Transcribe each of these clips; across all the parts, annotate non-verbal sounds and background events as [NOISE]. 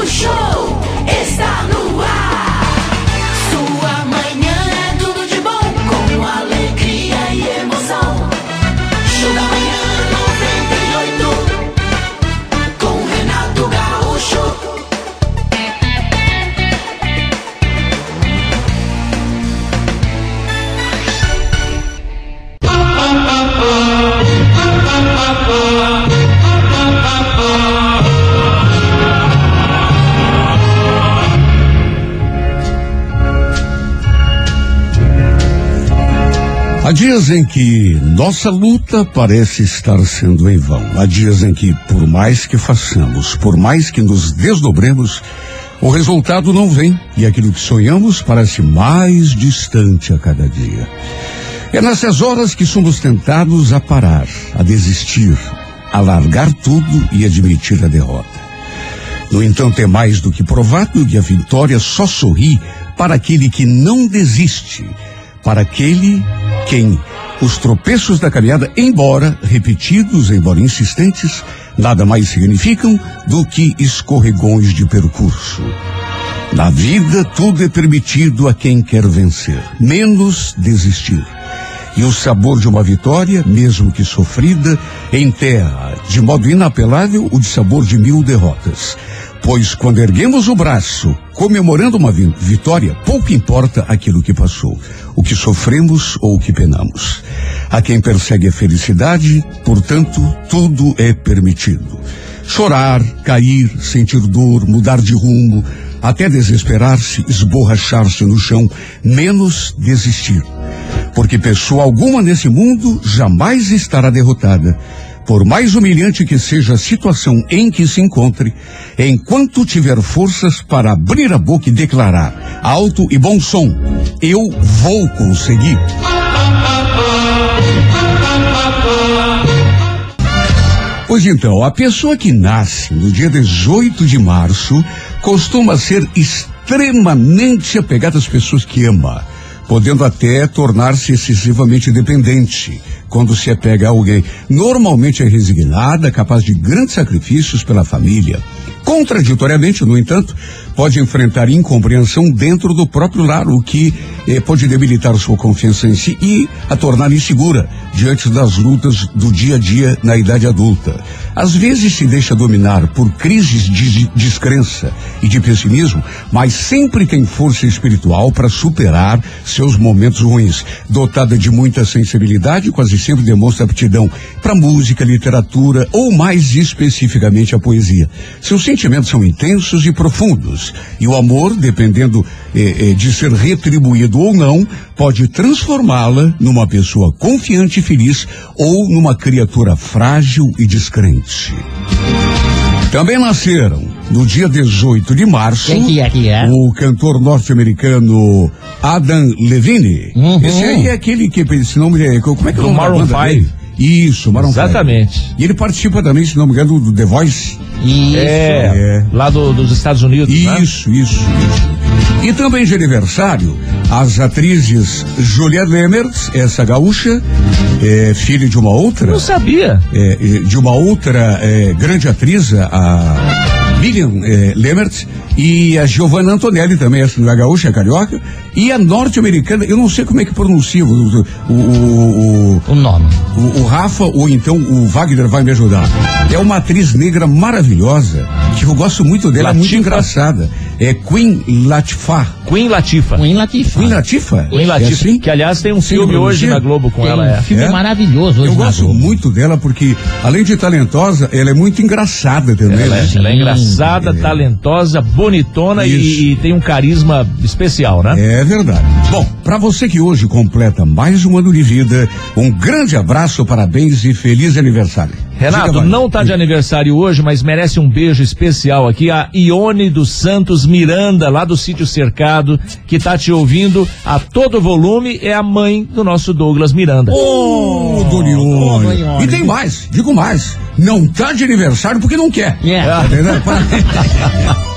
O show dias em que nossa luta parece estar sendo em vão. Há dias em que, por mais que façamos, por mais que nos desdobremos, o resultado não vem e aquilo que sonhamos parece mais distante a cada dia. É nessas horas que somos tentados a parar, a desistir, a largar tudo e admitir a derrota. No entanto, é mais do que provado que a vitória só sorri para aquele que não desiste, para aquele quem os tropeços da caminhada, embora repetidos, embora insistentes, nada mais significam do que escorregões de percurso. Na vida, tudo é permitido a quem quer vencer, menos desistir. E o sabor de uma vitória, mesmo que sofrida, enterra, de modo inapelável, o de sabor de mil derrotas. Pois quando erguemos o braço, comemorando uma vi- vitória, pouco importa aquilo que passou, o que sofremos ou o que penamos. A quem persegue a felicidade, portanto, tudo é permitido. Chorar, cair, sentir dor, mudar de rumo, até desesperar-se, esborrachar-se no chão, menos desistir. Porque pessoa alguma nesse mundo jamais estará derrotada. Por mais humilhante que seja a situação em que se encontre, enquanto tiver forças para abrir a boca e declarar alto e bom som, eu vou conseguir. Pois então, a pessoa que nasce no dia 18 de março costuma ser extremamente apegada às pessoas que ama, podendo até tornar-se excessivamente dependente quando se apega a alguém. Normalmente é resignada, capaz de grandes sacrifícios pela família. Contraditoriamente, no entanto, pode enfrentar incompreensão dentro do próprio lar, o que eh, pode debilitar sua confiança em si e a tornar insegura diante das lutas do dia a dia na idade adulta. Às vezes se deixa dominar por crises de descrença e de pessimismo, mas sempre tem força espiritual para superar seus momentos ruins. Dotada de muita sensibilidade, quase sempre demonstra aptidão para música, literatura ou mais especificamente a poesia. Seus sentimentos são intensos e profundos e o amor, dependendo eh, eh, de ser retribuído ou não, pode transformá-la numa pessoa confiante e feliz ou numa criatura frágil e descrente. Também nasceram no dia 18 de março é é? o cantor norte-americano Adam Levine. Uhum. Esse aí é aquele que esse nome é como é que é o nome da Maroon banda five. dele? Isso, Maroon five. Exatamente. E ele participa também, se não me engano, do The Voice. Isso. É, É. lá do- dos Estados Unidos, né? Isso, isso, isso. E também de aniversário, as atrizes Julia Lemers, essa gaúcha, é, filha de uma outra, Não sabia. é, é, de uma outra é, grande atriz, a Miriam é, Lemert, e a Giovanna Antonelli também, essa da gaúcha, é carioca, e a norte-americana, eu não sei como é que pronuncia, o, o, o, o, nome. o, o Rafa ou então o Wagner vai me ajudar. É uma atriz negra maravilhosa, que eu gosto muito dela, é muito engraçada. É Queen Latifah. Queen Latifa. Queen Latifah. Queen Latifah? Queen É Latifa. assim? Que aliás tem um filme hoje na Globo com Tem ela. um É. filme É? maravilhoso hoje Eu na gosto Globo. muito dela porque, além de talentosa, ela é muito engraçada também. Ela é, né? ela é engraçada, talentosa, bonitona e, e tem um carisma especial, né? É verdade. Bom, para você que hoje completa mais um ano de vida, um grande abraço, parabéns e feliz aniversário. Renato, Diga, não tá de aniversário hoje, mas merece um beijo especial aqui. A Ione dos Santos Miranda, lá do sítio Cercado, que tá te ouvindo a todo volume, é a mãe do nosso Douglas Miranda. Ô, Ô, Donione. Donione. E tem mais, digo mais. Não tá de aniversário porque não quer. Yeah. [LAUGHS] Tá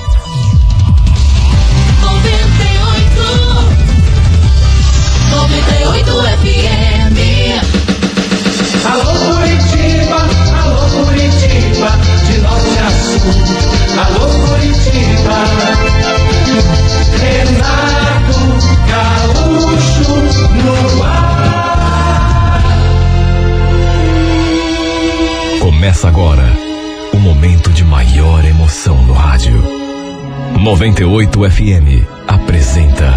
98 FM apresenta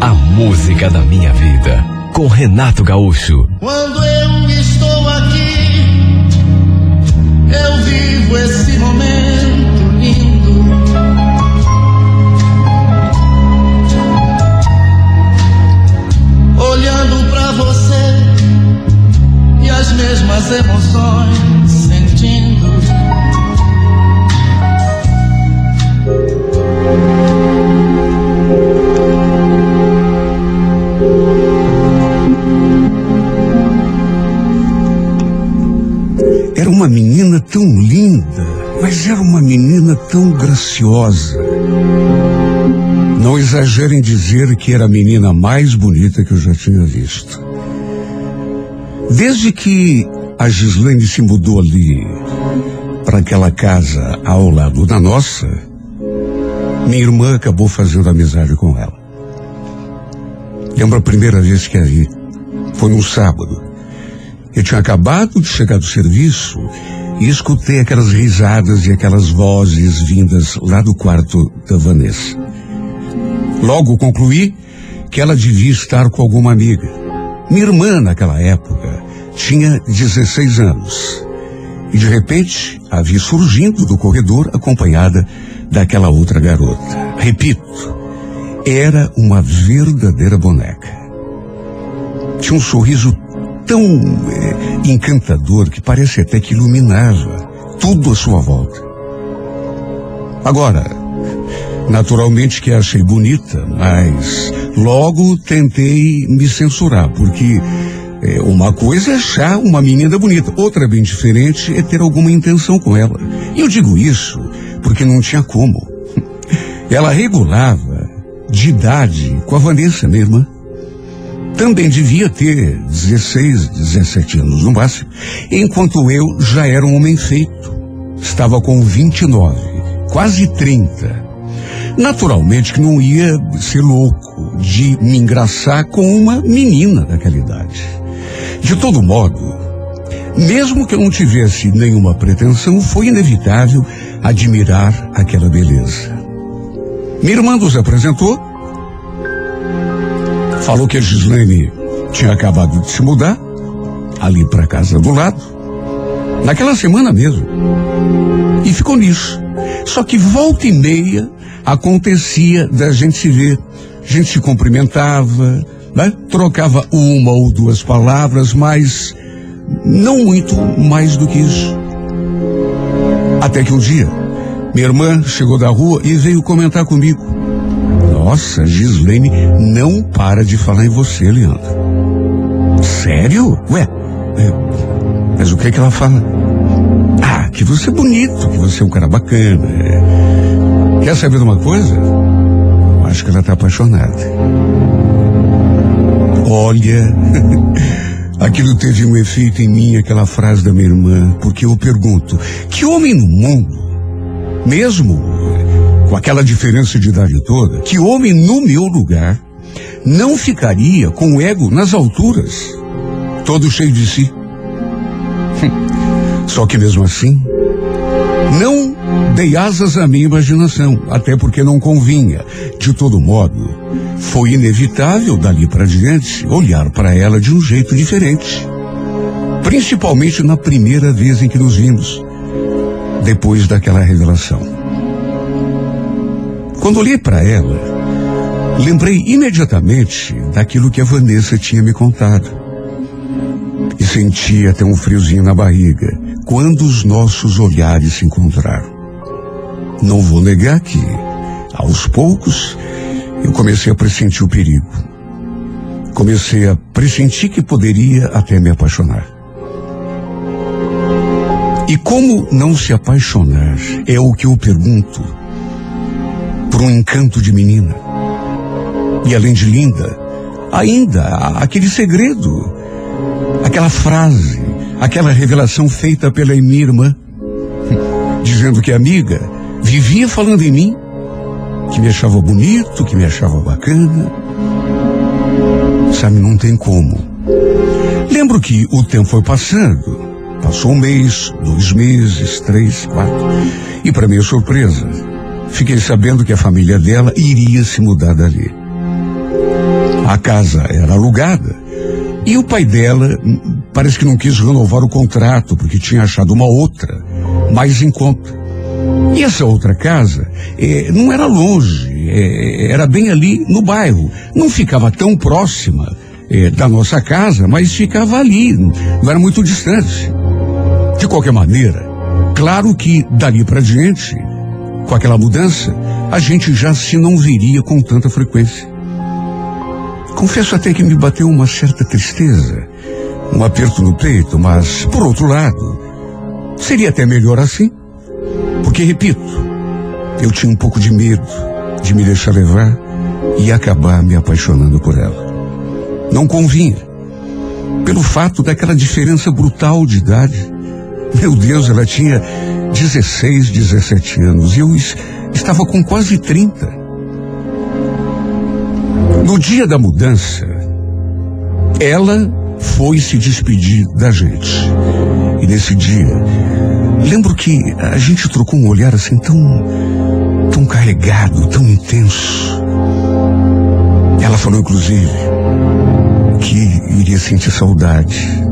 A Música da Minha Vida com Renato Gaúcho. Quando eu estou aqui, eu vivo esse momento lindo. Olhando pra você e as mesmas emoções sentindo. Era uma menina tão linda, mas era uma menina tão graciosa. Não exagero em dizer que era a menina mais bonita que eu já tinha visto. Desde que a Gislaine se mudou ali para aquela casa ao lado da nossa, minha irmã acabou fazendo amizade com ela. Lembro a primeira vez que a vi. Foi um sábado. Eu tinha acabado de chegar do serviço e escutei aquelas risadas e aquelas vozes vindas lá do quarto da Vanessa. Logo concluí que ela devia estar com alguma amiga. Minha irmã, naquela época, tinha 16 anos. E de repente a vi surgindo do corredor acompanhada daquela outra garota. Repito, era uma verdadeira boneca. Tinha um sorriso tão eh, encantador que parece até que iluminava tudo à sua volta. Agora, naturalmente que a achei bonita, mas logo tentei me censurar, porque eh, uma coisa é achar uma menina bonita, outra bem diferente é ter alguma intenção com ela. E eu digo isso porque não tinha como. Ela regulava de idade com a Vanessa, minha irmã. Também devia ter 16, 17 anos no máximo, enquanto eu já era um homem feito. Estava com 29, quase 30. Naturalmente que não ia ser louco de me engraçar com uma menina daquela idade. De todo modo, mesmo que eu não tivesse nenhuma pretensão, foi inevitável admirar aquela beleza. Minha irmã nos apresentou, falou que a Gislaine tinha acabado de se mudar, ali para casa do lado, naquela semana mesmo. E ficou nisso. Só que volta e meia acontecia da gente se ver. A gente se cumprimentava, né? trocava uma ou duas palavras, mas não muito mais do que isso. Até que um dia, minha irmã chegou da rua e veio comentar comigo. Nossa, Gislaine não para de falar em você, Leandro. Sério? Ué, é, mas o que é que ela fala? Ah, que você é bonito, que você é um cara bacana. é. Quer saber de uma coisa? Eu acho que ela tá apaixonada. Olha, [LAUGHS] aquilo teve um efeito em mim, aquela frase da minha irmã, porque eu pergunto, que homem no mundo, mesmo com aquela diferença de idade toda, que homem no meu lugar não ficaria com o ego nas alturas, todo cheio de si? [LAUGHS] Só que mesmo assim, não dei asas à minha imaginação, até porque não convinha. De todo modo, foi inevitável dali para diante olhar para ela de um jeito diferente. Principalmente na primeira vez em que nos vimos, depois daquela revelação. Quando olhei para ela, lembrei imediatamente daquilo que a Vanessa tinha me contado. E senti até um friozinho na barriga quando os nossos olhares se encontraram. Não vou negar que, aos poucos, eu comecei a pressentir o perigo. Comecei a pressentir que poderia até me apaixonar. E como não se apaixonar é o que eu pergunto por um encanto de menina. E além de linda, ainda aquele segredo, aquela frase, aquela revelação feita pela minha irmã. [LAUGHS] dizendo que a amiga vivia falando em mim, que me achava bonito, que me achava bacana. Sabe, não tem como. Lembro que o tempo foi passando. Passou um mês, dois meses, três, quatro. E para minha surpresa, fiquei sabendo que a família dela iria se mudar dali. A casa era alugada e o pai dela hum, parece que não quis renovar o contrato porque tinha achado uma outra mais em conta. E essa outra casa eh, não era longe, eh, era bem ali no bairro. Não ficava tão próxima eh, da nossa casa, mas ficava ali, não era muito distante. De qualquer maneira, claro que dali para diante, com aquela mudança, a gente já se não viria com tanta frequência. Confesso até que me bateu uma certa tristeza, um aperto no peito, mas, por outro lado, seria até melhor assim. Porque, repito, eu tinha um pouco de medo de me deixar levar e acabar me apaixonando por ela. Não convinha. Pelo fato daquela diferença brutal de idade. Meu Deus, ela tinha 16, 17 anos e eu es- estava com quase 30. No dia da mudança, ela foi se despedir da gente. E nesse dia, lembro que a gente trocou um olhar assim tão, tão carregado, tão intenso. Ela falou, inclusive, que iria sentir saudade.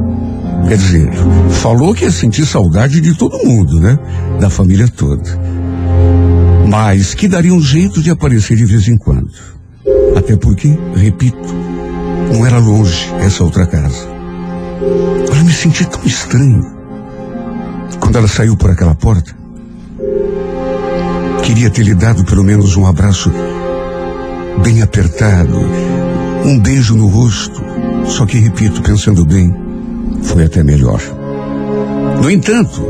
Quer dizer, falou que ia sentir saudade de todo mundo, né? Da família toda. Mas que daria um jeito de aparecer de vez em quando. Até porque, repito, não era longe essa outra casa. Eu me senti tão estranho. Quando ela saiu por aquela porta, queria ter lhe dado pelo menos um abraço bem apertado, um beijo no rosto. Só que, repito, pensando bem, foi até melhor. No entanto,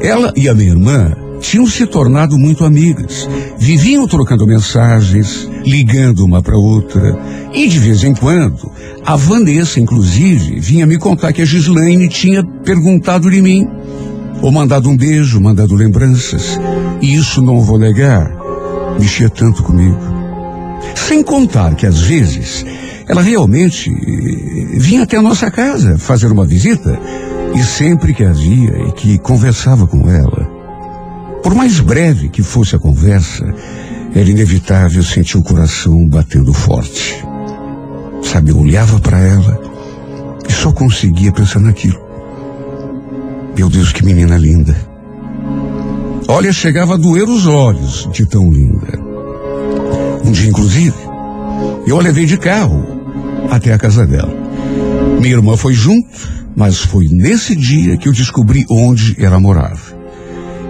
ela e a minha irmã tinham se tornado muito amigas. Viviam trocando mensagens, ligando uma para outra. E de vez em quando, a Vanessa, inclusive, vinha me contar que a Gislaine tinha perguntado de mim. Ou mandado um beijo, mandado lembranças. E isso, não vou negar, mexia tanto comigo. Sem contar que às vezes ela realmente eh, vinha até a nossa casa fazer uma visita e sempre que a via e que conversava com ela, por mais breve que fosse a conversa, era inevitável sentir o coração batendo forte. Sabe, eu olhava para ela e só conseguia pensar naquilo. Meu Deus, que menina linda. Olha, chegava a doer os olhos de tão linda. Um dia, inclusive, eu a levei de carro até a casa dela. Minha irmã foi junto, mas foi nesse dia que eu descobri onde ela morava.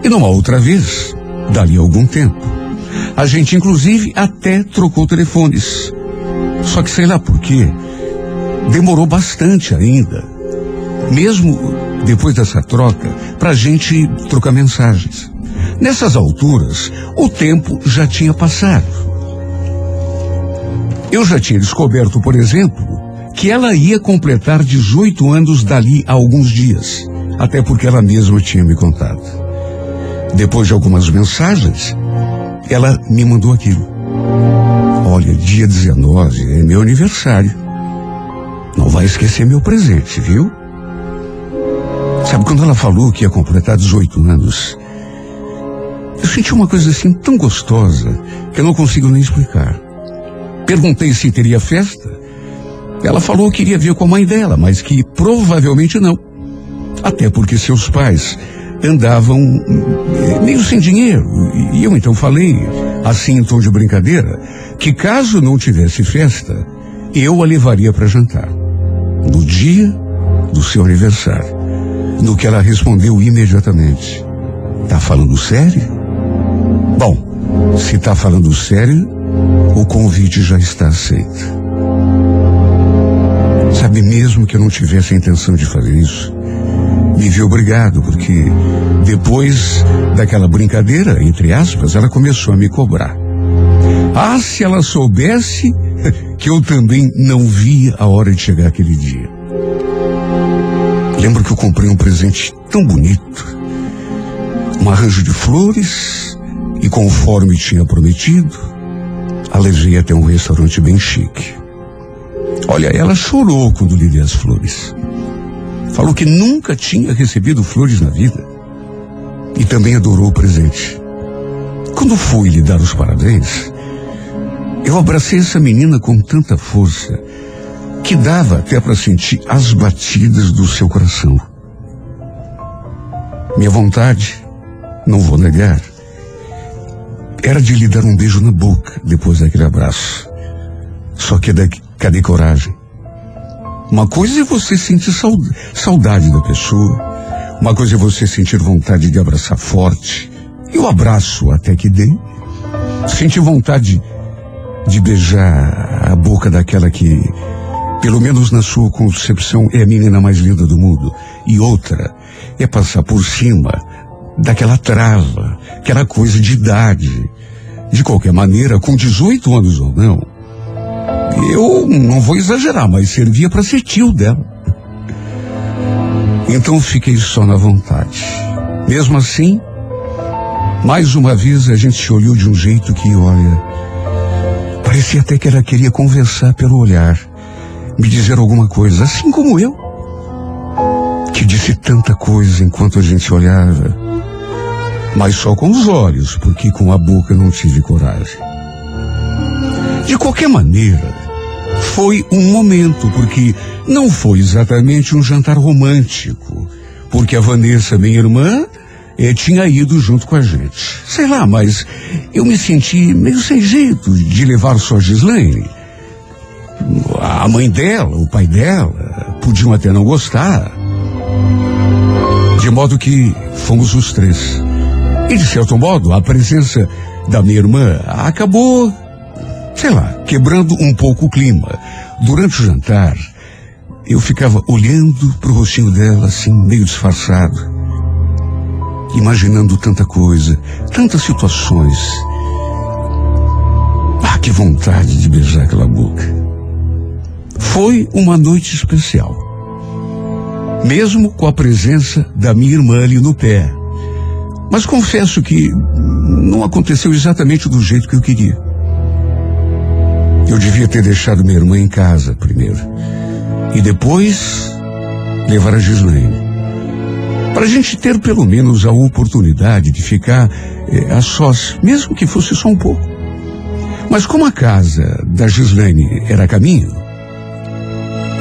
E numa outra vez, dali a algum tempo, a gente inclusive até trocou telefones. Só que sei lá por quê, demorou bastante ainda, mesmo depois dessa troca, pra gente trocar mensagens. Nessas alturas, o tempo já tinha passado. Eu já tinha descoberto, por exemplo, que ela ia completar 18 anos dali a alguns dias, até porque ela mesma tinha me contado. Depois de algumas mensagens, ela me mandou aquilo. Olha, dia 19 é meu aniversário. Não vai esquecer meu presente, viu? Sabe, quando ela falou que ia completar 18 anos, eu senti uma coisa assim tão gostosa que eu não consigo nem explicar. Perguntei se teria festa. Ela falou que iria vir com a mãe dela, mas que provavelmente não. Até porque seus pais andavam eh, meio sem dinheiro. E eu então falei, assim em tom de brincadeira, que caso não tivesse festa, eu a levaria para jantar. No dia do seu aniversário. No que ela respondeu imediatamente. Tá falando sério? Bom, se tá falando sério, o convite já está aceito. Sabe, mesmo que eu não tivesse a intenção de fazer isso, me vi obrigado, porque depois daquela brincadeira, entre aspas, ela começou a me cobrar. Ah, se ela soubesse [LAUGHS] que eu também não via a hora de chegar aquele dia. Lembro que eu comprei um presente tão bonito. um arranjo de flores e, conforme tinha prometido, a levei até um restaurante bem chique. Olha, ela chorou quando lhe dei as flores. Falou que nunca tinha recebido flores na vida. E também adorou o presente. Quando fui lhe dar os parabéns, eu abracei essa menina com tanta força que dava até para sentir as batidas do seu coração. Minha vontade, não vou negar, era de lhe dar um beijo na boca depois daquele abraço. Só que daqui, cadê coragem? Uma coisa é você sentir saudade da pessoa, uma coisa é você sentir vontade de abraçar forte, e o abraço até que dê. Sentir vontade de beijar a boca daquela que, pelo menos na sua concepção, é a menina mais linda do mundo. E outra é passar por cima daquela trava, aquela coisa de idade. De qualquer maneira, com 18 anos ou não, eu não vou exagerar, mas servia para ser tio dela. Então fiquei só na vontade. Mesmo assim, mais uma vez a gente se olhou de um jeito que, olha, parecia até que ela queria conversar pelo olhar, me dizer alguma coisa, assim como eu, que disse tanta coisa enquanto a gente olhava, mas só com os olhos, porque com a boca não tive coragem. De qualquer maneira, foi um momento, porque não foi exatamente um jantar romântico, porque a Vanessa, minha irmã, eh, tinha ido junto com a gente. Sei lá, mas eu me senti meio sem jeito de levar só Gislaine. A mãe dela, o pai dela, podiam até não gostar. De modo que fomos os três. E de certo modo, a presença da minha irmã acabou, sei lá, quebrando um pouco o clima. Durante o jantar, eu ficava olhando para o rostinho dela, assim, meio disfarçado, imaginando tanta coisa, tantas situações. Ah, que vontade de beijar aquela boca. Foi uma noite especial. Mesmo com a presença da minha irmã ali no pé. Mas confesso que não aconteceu exatamente do jeito que eu queria. Eu devia ter deixado minha irmã em casa primeiro. E depois levar a Gislaine. Para a gente ter pelo menos a oportunidade de ficar eh, a sós, mesmo que fosse só um pouco. Mas como a casa da Gislaine era caminho,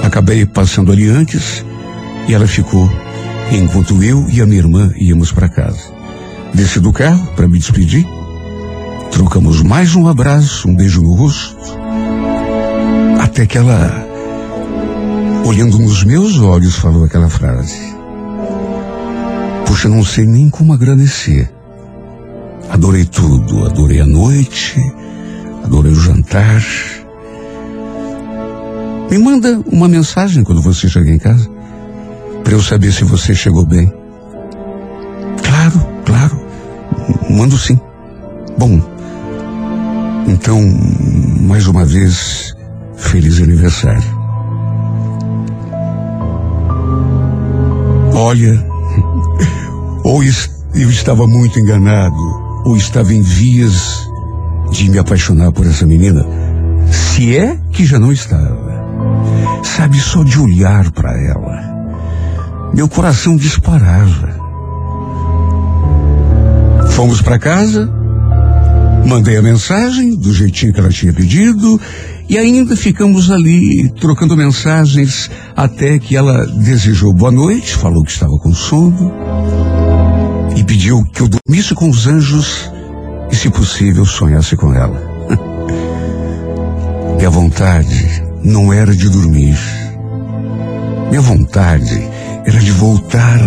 acabei passando ali antes e ela ficou enquanto eu e a minha irmã íamos para casa. Desci do carro para me despedir. Trocamos mais um abraço, um beijo no rosto. Até que ela, olhando nos meus olhos, falou aquela frase. Puxa, não sei nem como agradecer. Adorei tudo. Adorei a noite, adorei o jantar. Me manda uma mensagem quando você chegar em casa, para eu saber se você chegou bem. Claro, claro. Mando sim. Bom, então, mais uma vez, feliz aniversário. Olha, [LAUGHS] ou eu estava muito enganado, ou estava em vias de me apaixonar por essa menina, se é que já não estava. Sabe, só de olhar para ela, meu coração disparava. Fomos para casa, mandei a mensagem do jeitinho que ela tinha pedido e ainda ficamos ali trocando mensagens até que ela desejou boa noite, falou que estava com sono e pediu que eu dormisse com os anjos e, se possível, sonhasse com ela. [LAUGHS] e a vontade não era de dormir. Minha vontade era de voltar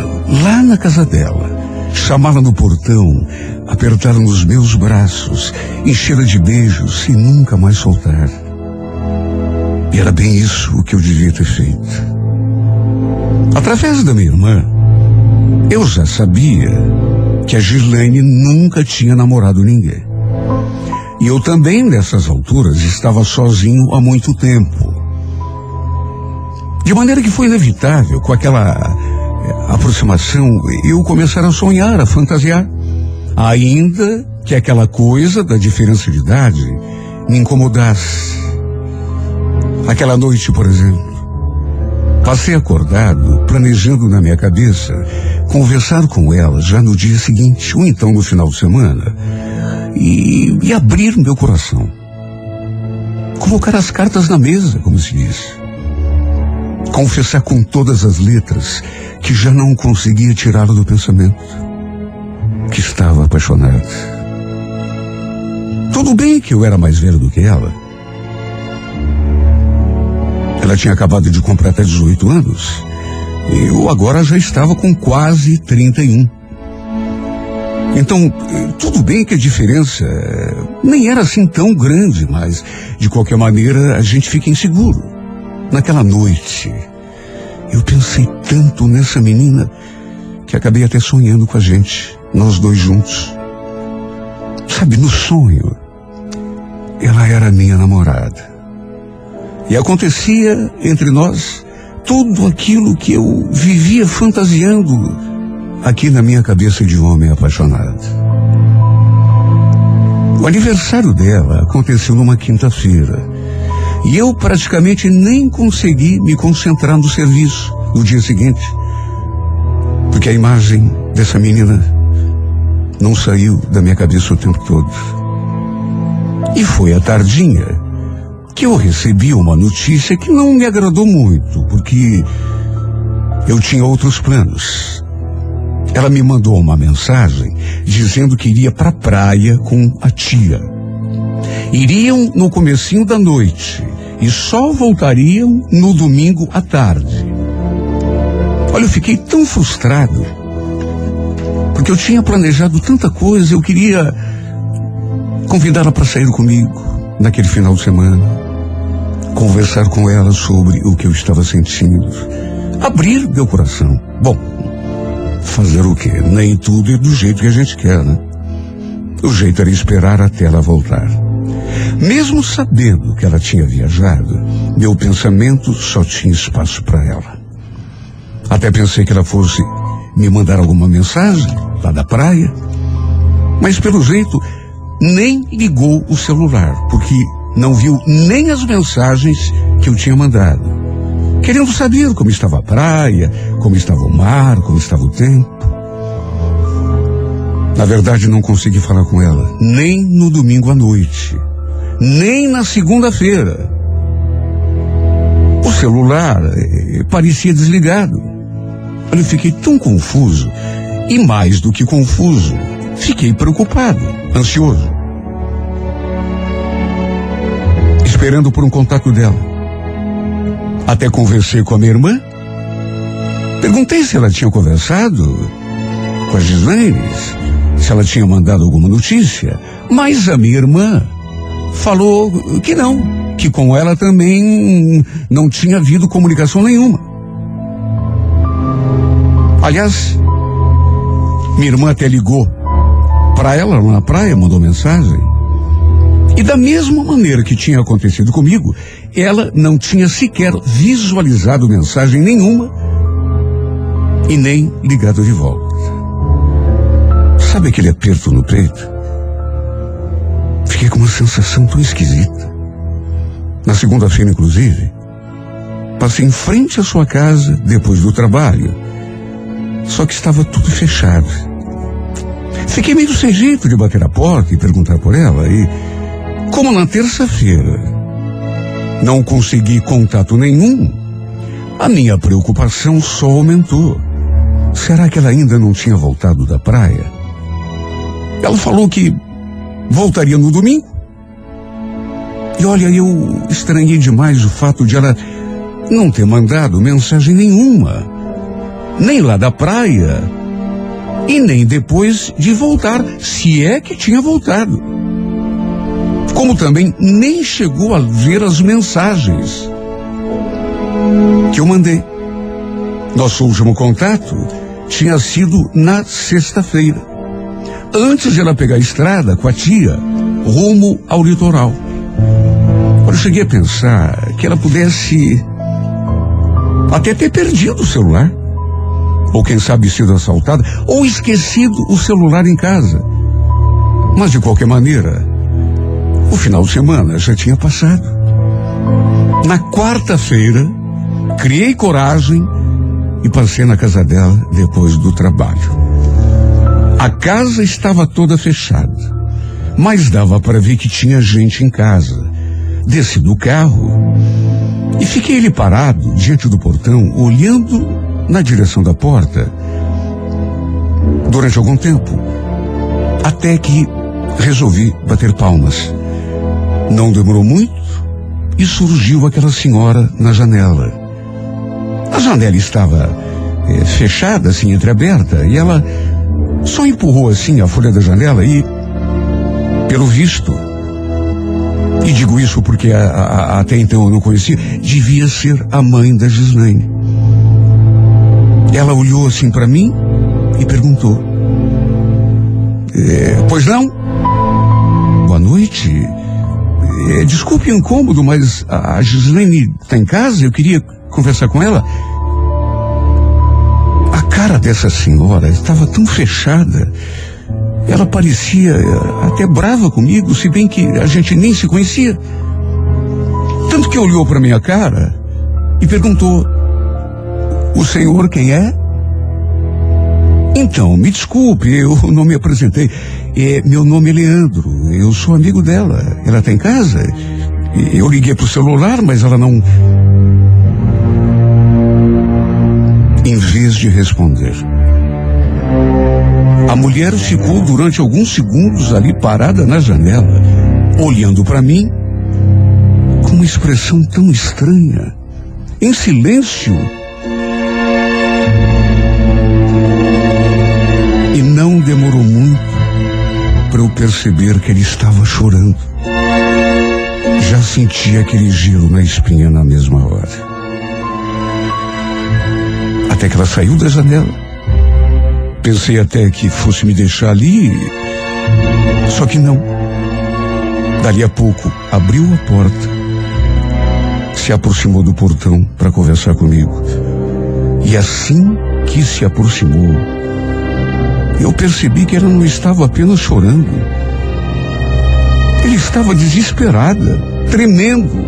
lá na casa dela chamá-la no portão, apertá-la nos meus braços, enchê-la de beijos e nunca mais soltar. E era bem isso o que eu devia ter feito. Através da minha irmã, eu já sabia que a Gislaine nunca tinha namorado ninguém. E eu também, nessas alturas, estava sozinho há muito tempo. De maneira que foi inevitável, com aquela aproximação, eu começar a sonhar, a fantasiar. Ainda que aquela coisa da diferença de idade me incomodasse. Aquela noite, por exemplo, passei acordado, planejando na minha cabeça conversar com ela já no dia seguinte, ou então no final de semana, e, e abrir meu coração. Colocar as cartas na mesa, como se diz. Confessar com todas as letras que já não conseguia tirá-la do pensamento. Que estava apaixonado. Tudo bem que eu era mais velho do que ela. Ela tinha acabado de completar 18 anos. Eu agora já estava com quase 31. Então, tudo bem que a diferença nem era assim tão grande, mas de qualquer maneira a gente fica inseguro. Naquela noite, eu pensei tanto nessa menina que acabei até sonhando com a gente, nós dois juntos. Sabe, no sonho, ela era minha namorada. E acontecia entre nós tudo aquilo que eu vivia fantasiando aqui na minha cabeça de homem apaixonado. O aniversário dela aconteceu numa quinta-feira. E eu praticamente nem consegui me concentrar no serviço no dia seguinte. Porque a imagem dessa menina não saiu da minha cabeça o tempo todo. E foi à tardinha que eu recebi uma notícia que não me agradou muito, porque eu tinha outros planos. Ela me mandou uma mensagem dizendo que iria para a praia com a tia. Iriam no comecinho da noite e só voltariam no domingo à tarde. Olha, eu fiquei tão frustrado porque eu tinha planejado tanta coisa, eu queria convidá-la para sair comigo naquele final de semana, conversar com ela sobre o que eu estava sentindo, abrir meu coração. Bom, fazer o quê? Nem tudo é do jeito que a gente quer, né? O jeito era esperar até ela voltar. Mesmo sabendo que ela tinha viajado, meu pensamento só tinha espaço para ela. Até pensei que ela fosse me mandar alguma mensagem lá da praia, mas pelo jeito nem ligou o celular, porque não viu nem as mensagens que eu tinha mandado. Querendo saber como estava a praia, como estava o mar, como estava o tempo. Na verdade, não consegui falar com ela, nem no domingo à noite, nem na segunda-feira. O celular eh, parecia desligado. Eu fiquei tão confuso, e mais do que confuso, fiquei preocupado, ansioso. Esperando por um contato dela. Até conversei com a minha irmã. Perguntei se ela tinha conversado com a Gislaine, se ela tinha mandado alguma notícia, mas a minha irmã falou que não, que com ela também não tinha havido comunicação nenhuma. Aliás, minha irmã até ligou para ela lá na praia, mandou mensagem. E da mesma maneira que tinha acontecido comigo, ela não tinha sequer visualizado mensagem nenhuma e nem ligado de volta. Sabe aquele aperto no peito? Fiquei com uma sensação tão esquisita. Na segunda-feira, inclusive, passei em frente à sua casa depois do trabalho. Só que estava tudo fechado. Fiquei meio sem jeito de bater a porta e perguntar por ela. E, como na terça-feira não consegui contato nenhum, a minha preocupação só aumentou. Será que ela ainda não tinha voltado da praia? Ela falou que voltaria no domingo. E olha, eu estranhei demais o fato de ela não ter mandado mensagem nenhuma. Nem lá da praia. E nem depois de voltar, se é que tinha voltado. Como também nem chegou a ver as mensagens que eu mandei. Nosso último contato tinha sido na sexta-feira antes de ela pegar a estrada com a tia, rumo ao litoral. Eu cheguei a pensar que ela pudesse até ter perdido o celular. Ou quem sabe sido assaltada, ou esquecido o celular em casa. Mas de qualquer maneira, o final de semana já tinha passado. Na quarta-feira, criei coragem e passei na casa dela depois do trabalho. A casa estava toda fechada, mas dava para ver que tinha gente em casa. Desci do carro e fiquei ali parado diante do portão, olhando na direção da porta durante algum tempo, até que resolvi bater palmas. Não demorou muito e surgiu aquela senhora na janela. A janela estava eh, fechada, assim, entreaberta, e ela só empurrou assim a folha da janela e, pelo visto, e digo isso porque a, a, até então eu não conhecia, devia ser a mãe da Gislaine. Ela olhou assim para mim e perguntou: "É, Pois não? Boa noite. É, desculpe o incômodo, mas a, Gislaine está em casa? Eu queria conversar com ela. A cara dessa senhora estava tão fechada. Ela parecia eh, até brava comigo, se bem que a gente nem se conhecia. Tanto que olhou para minha cara e perguntou: O senhor quem é? Então, me desculpe, eu não me apresentei. É, meu nome é Leandro, eu sou amigo dela. Ela está em casa? Eu liguei pro celular, mas ela não. Em vez de responder, a mulher ficou durante alguns segundos ali parada na janela, olhando para mim com uma expressão tão estranha, em silêncio. Perceber que ele estava chorando. Já sentia aquele gelo na espinha na mesma hora. Até que ela saiu da janela. Pensei até que fosse me deixar ali. Só que não. Dali a pouco, abriu a porta, se aproximou do portão para conversar comigo. E assim que se aproximou, eu percebi que ela não estava apenas chorando. Ela estava desesperada, tremendo,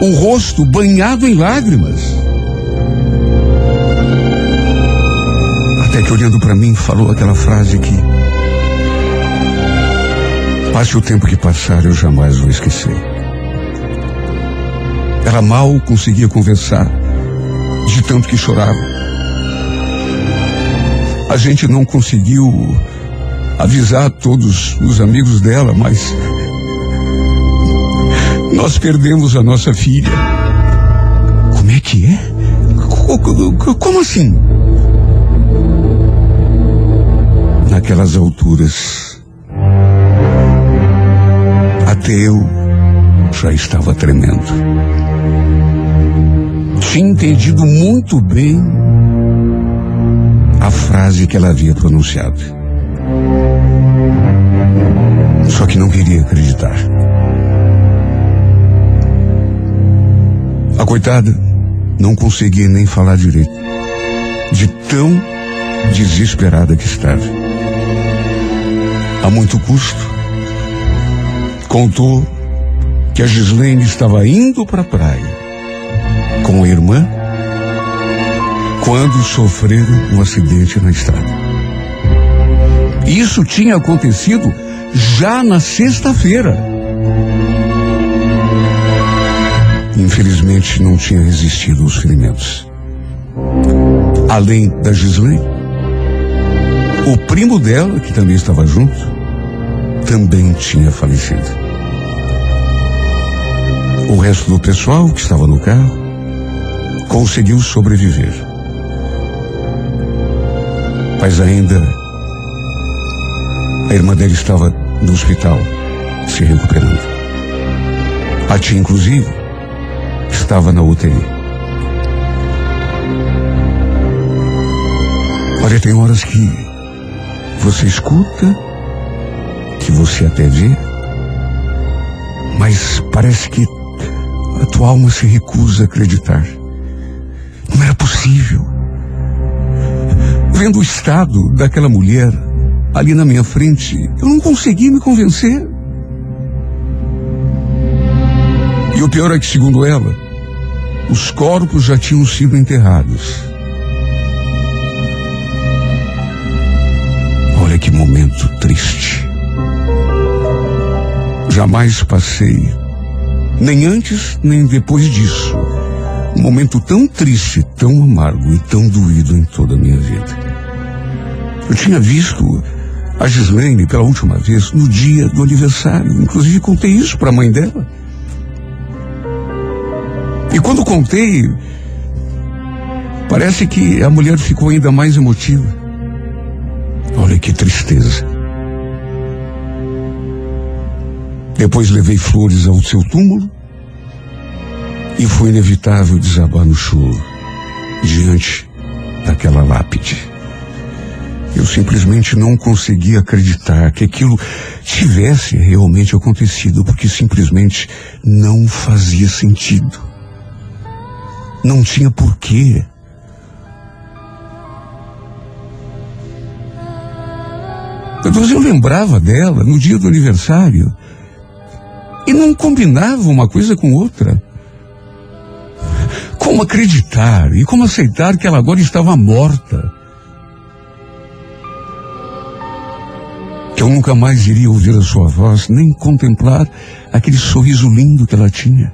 o rosto banhado em lágrimas. Até que olhando para mim falou aquela frase que passe o tempo que passar eu jamais vou esquecer. Ela mal conseguia conversar de tanto que chorava. A gente não conseguiu avisar todos os amigos dela, mas nós perdemos a nossa filha. Como é que é? Co- co- co- Como assim? Naquelas alturas, até eu já estava tremendo. Tinha entendido muito bem a frase que ela havia pronunciado. Só que não queria acreditar. A coitada não conseguia nem falar direito, de tão desesperada que estava. A muito custo, contou que a Gislaine estava indo para a praia com a irmã quando sofreram um acidente na estrada. Isso tinha acontecido já na sexta-feira. Infelizmente não tinha resistido aos ferimentos. Além da Gislaine, o primo dela, que também estava junto, também tinha falecido. O resto do pessoal que estava no carro conseguiu sobreviver. Mas ainda a irmã dela estava no hospital se recuperando. A tia, inclusive, estava na UTI. Olha, tem horas que você escuta, que você até vê, mas parece que a tua alma se recusa a acreditar. Não era possível. Vendo o estado daquela mulher, ali na minha frente, eu não consegui me convencer. E o pior é que, segundo ela, os corpos já tinham sido enterrados. Olha que momento triste. Jamais passei, nem antes nem depois disso, um momento tão triste, tão amargo e tão doído em toda a minha vida. Eu tinha visto a Gislaine pela última vez no dia do aniversário. Inclusive contei isso para a mãe dela. E quando contei, parece que a mulher ficou ainda mais emotiva. Olha que tristeza. Depois levei flores ao seu túmulo e foi inevitável desabar no choro diante daquela lápide. Eu simplesmente não conseguia acreditar que aquilo tivesse realmente acontecido, porque simplesmente não fazia sentido. Não tinha porquê. Depois eu lembrava dela no dia do aniversário e não combinava uma coisa com outra. Como acreditar e como aceitar que ela agora estava morta? Eu nunca mais iria ouvir a sua voz, nem contemplar aquele sorriso lindo que ela tinha.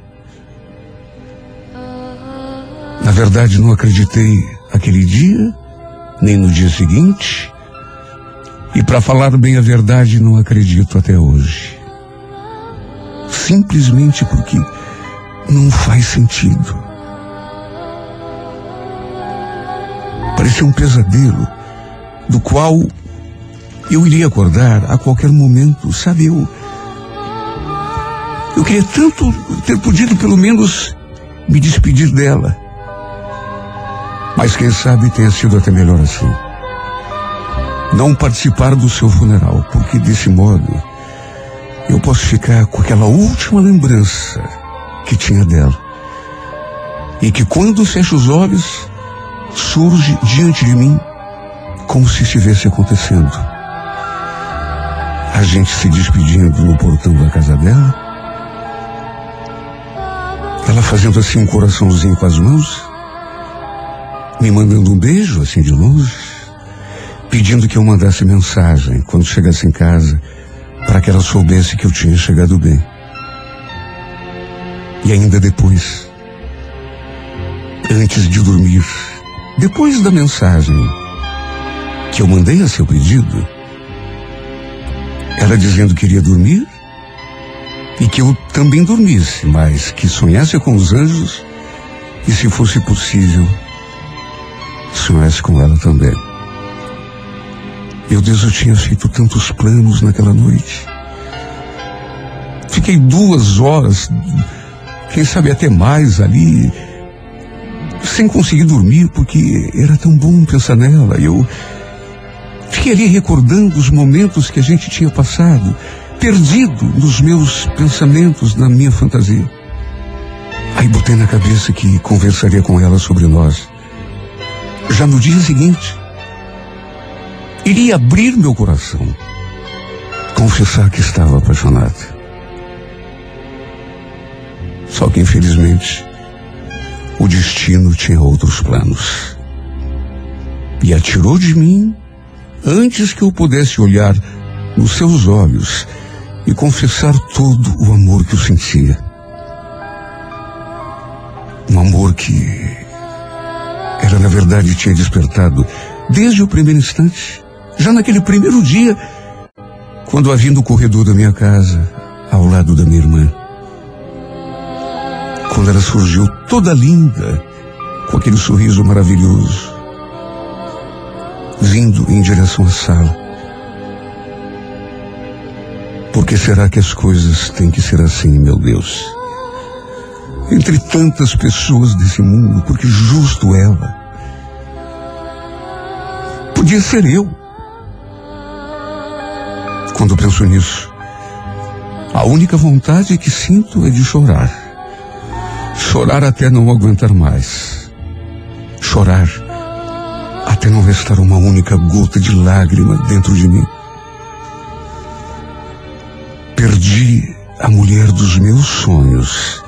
Na verdade, não acreditei aquele dia, nem no dia seguinte. E para falar bem a verdade, não acredito até hoje. Simplesmente porque não faz sentido. Parecia um pesadelo do qual eu iria acordar a qualquer momento, sabe? Eu, eu queria tanto ter podido pelo menos me despedir dela. Mas quem sabe tenha sido até melhor assim. Não participar do seu funeral, porque desse modo eu posso ficar com aquela última lembrança que tinha dela. E que quando fecho os olhos, surge diante de mim como se estivesse acontecendo. A gente se despedindo no portão da casa dela. Ela fazendo assim um coraçãozinho com as mãos me mandando um beijo assim de longe, pedindo que eu mandasse mensagem quando chegasse em casa, para que ela soubesse que eu tinha chegado bem. E ainda depois, antes de dormir, depois da mensagem que eu mandei a seu pedido, ela dizendo que iria dormir e que eu também dormisse, mas que sonhasse com os anjos e, se fosse possível, sonhasse com ela também. Meu Deus, eu tinha feito tantos planos naquela noite. Fiquei duas horas, quem sabe até mais ali, sem conseguir dormir, porque era tão bom pensar nela. Eu fiquei ali recordando os momentos que a gente tinha passado, perdido nos meus pensamentos, na minha fantasia. Aí botei na cabeça que conversaria com ela sobre nós. Já no dia seguinte, iria abrir meu coração, confessar que estava apaixonado. Só que infelizmente o destino tinha outros planos. E atirou de mim antes que eu pudesse olhar nos seus olhos e confessar todo o amor que eu sentia. Um amor que ela na verdade tinha despertado desde o primeiro instante, já naquele primeiro dia, quando a vi no corredor da minha casa, ao lado da minha irmã. Quando ela surgiu toda linda, com aquele sorriso maravilhoso, vindo em direção à sala. Por que será que as coisas têm que ser assim, meu Deus? Entre tantas pessoas desse mundo, porque justo ela. Podia ser eu. Quando penso nisso, a única vontade que sinto é de chorar. Chorar até não aguentar mais. Chorar até não restar uma única gota de lágrima dentro de mim. Perdi a mulher dos meus sonhos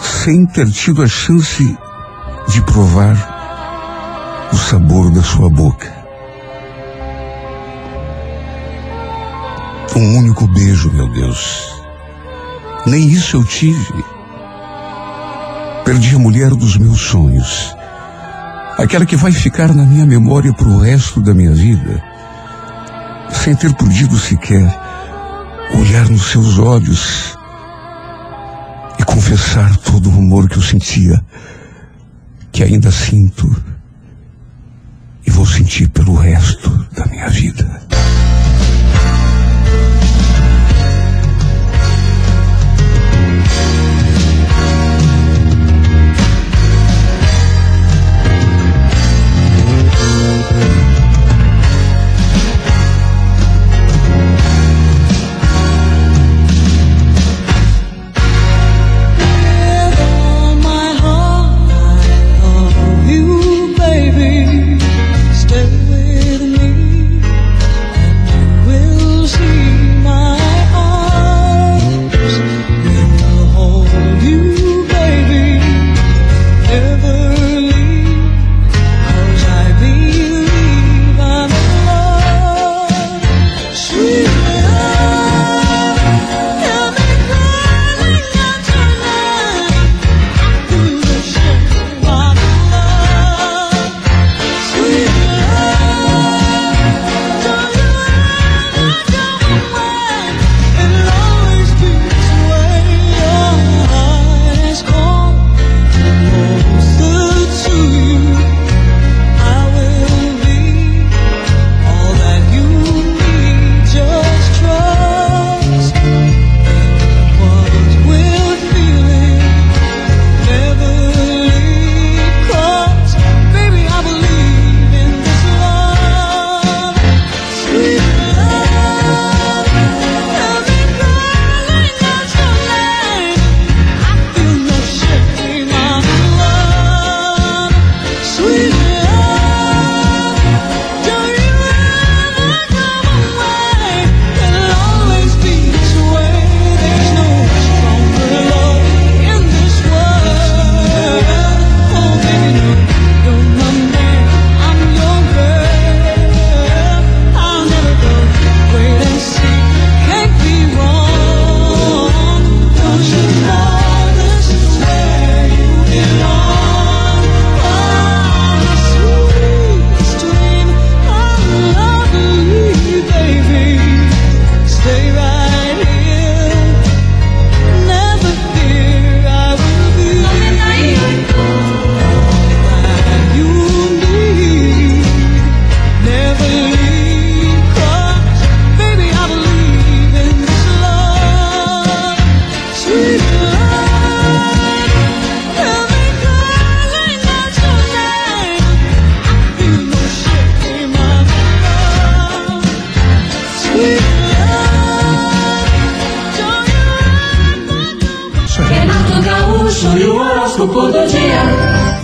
sem ter tido a chance de provar o sabor da sua boca. Um único beijo, meu Deus. Nem isso eu tive. Perdi a mulher dos meus sonhos. Aquela que vai ficar na minha memória pro resto da minha vida. Sem ter podido sequer olhar nos seus olhos e confessar todo o rumor que eu sentia, que ainda sinto e vou sentir pelo resto da minha vida.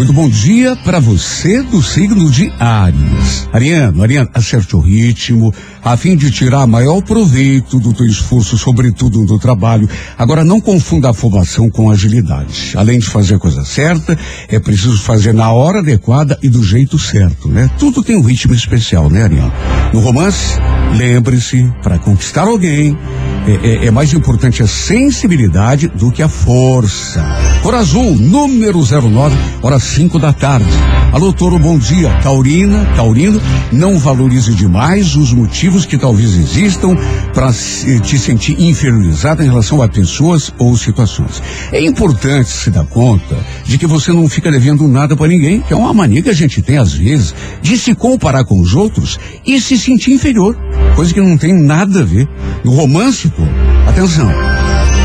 Muito bom dia para você do signo de Áries. Ariano, Ariano, acerte o ritmo, a fim de tirar maior proveito do teu esforço, sobretudo no trabalho. Agora, não confunda a formação com agilidade. Além de fazer a coisa certa, é preciso fazer na hora adequada e do jeito certo, né? Tudo tem um ritmo especial, né, Ariano? No romance, lembre-se, para conquistar alguém, é, é- é mais importante a sensibilidade do que a força. Cor azul, número 09, horas 5 da tarde. Alô, Toro, bom dia. Taurina, Taurino, não valorize demais os motivos que talvez existam para te sentir inferiorizado em relação a pessoas ou situações. É importante se dar conta de que você não fica devendo nada para ninguém, que é uma mania que a gente tem às vezes de se comparar com os outros e se sentir inferior, coisa que não tem nada a ver. No romance, atenção.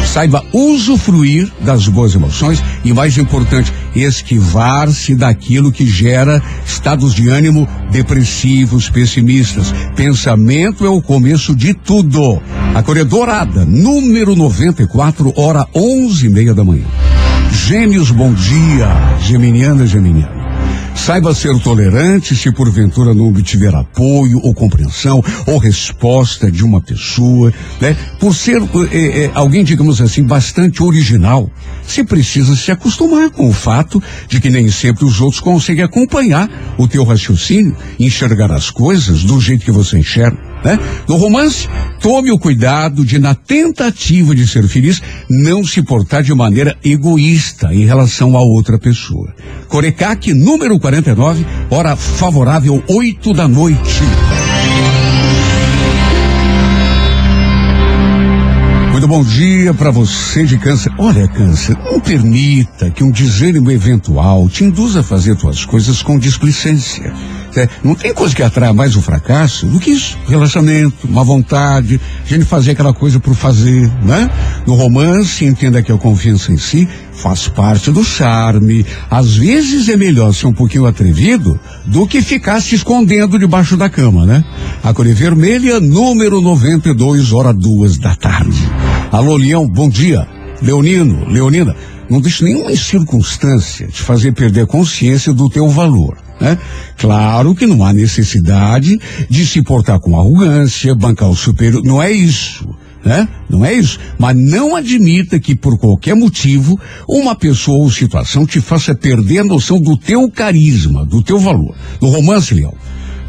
Saiba usufruir das boas emoções e, mais importante, esquivar-se daquilo que gera estados de ânimo depressivos, pessimistas. Pensamento é o começo de tudo. A cor dourada, número 94, hora onze e meia da manhã. Gêmeos, bom dia. Geminiana, Geminiano. Saiba ser tolerante se porventura não obtiver apoio ou compreensão ou resposta de uma pessoa, né? Por ser eh, eh, alguém, digamos assim, bastante original, você precisa se acostumar com o fato de que nem sempre os outros conseguem acompanhar o teu raciocínio, enxergar as coisas do jeito que você enxerga. Né? No romance, tome o cuidado de, na tentativa de ser feliz, não se portar de maneira egoísta em relação a outra pessoa. Corecaque, número 49, hora favorável, 8 da noite. Muito bom dia para você de câncer. Olha, câncer, não permita que um desânimo eventual te induza a fazer suas coisas com displicência. É, não tem coisa que atrai mais o fracasso do que isso. Relacionamento, má vontade, a gente fazer aquela coisa por fazer, né? No romance, entenda que a confiança em si faz parte do charme. Às vezes é melhor ser um pouquinho atrevido do que ficar se escondendo debaixo da cama, né? A cor vermelha, número 92, hora duas da tarde. Alô, Leão, bom dia. Leonino, Leonina, não deixe nenhuma circunstância te fazer perder a consciência do teu valor. Né? Claro que não há necessidade de se portar com arrogância, bancar o superior, não é isso. Né? Não é isso. Mas não admita que por qualquer motivo uma pessoa ou situação te faça perder a noção do teu carisma, do teu valor. No romance, Leão,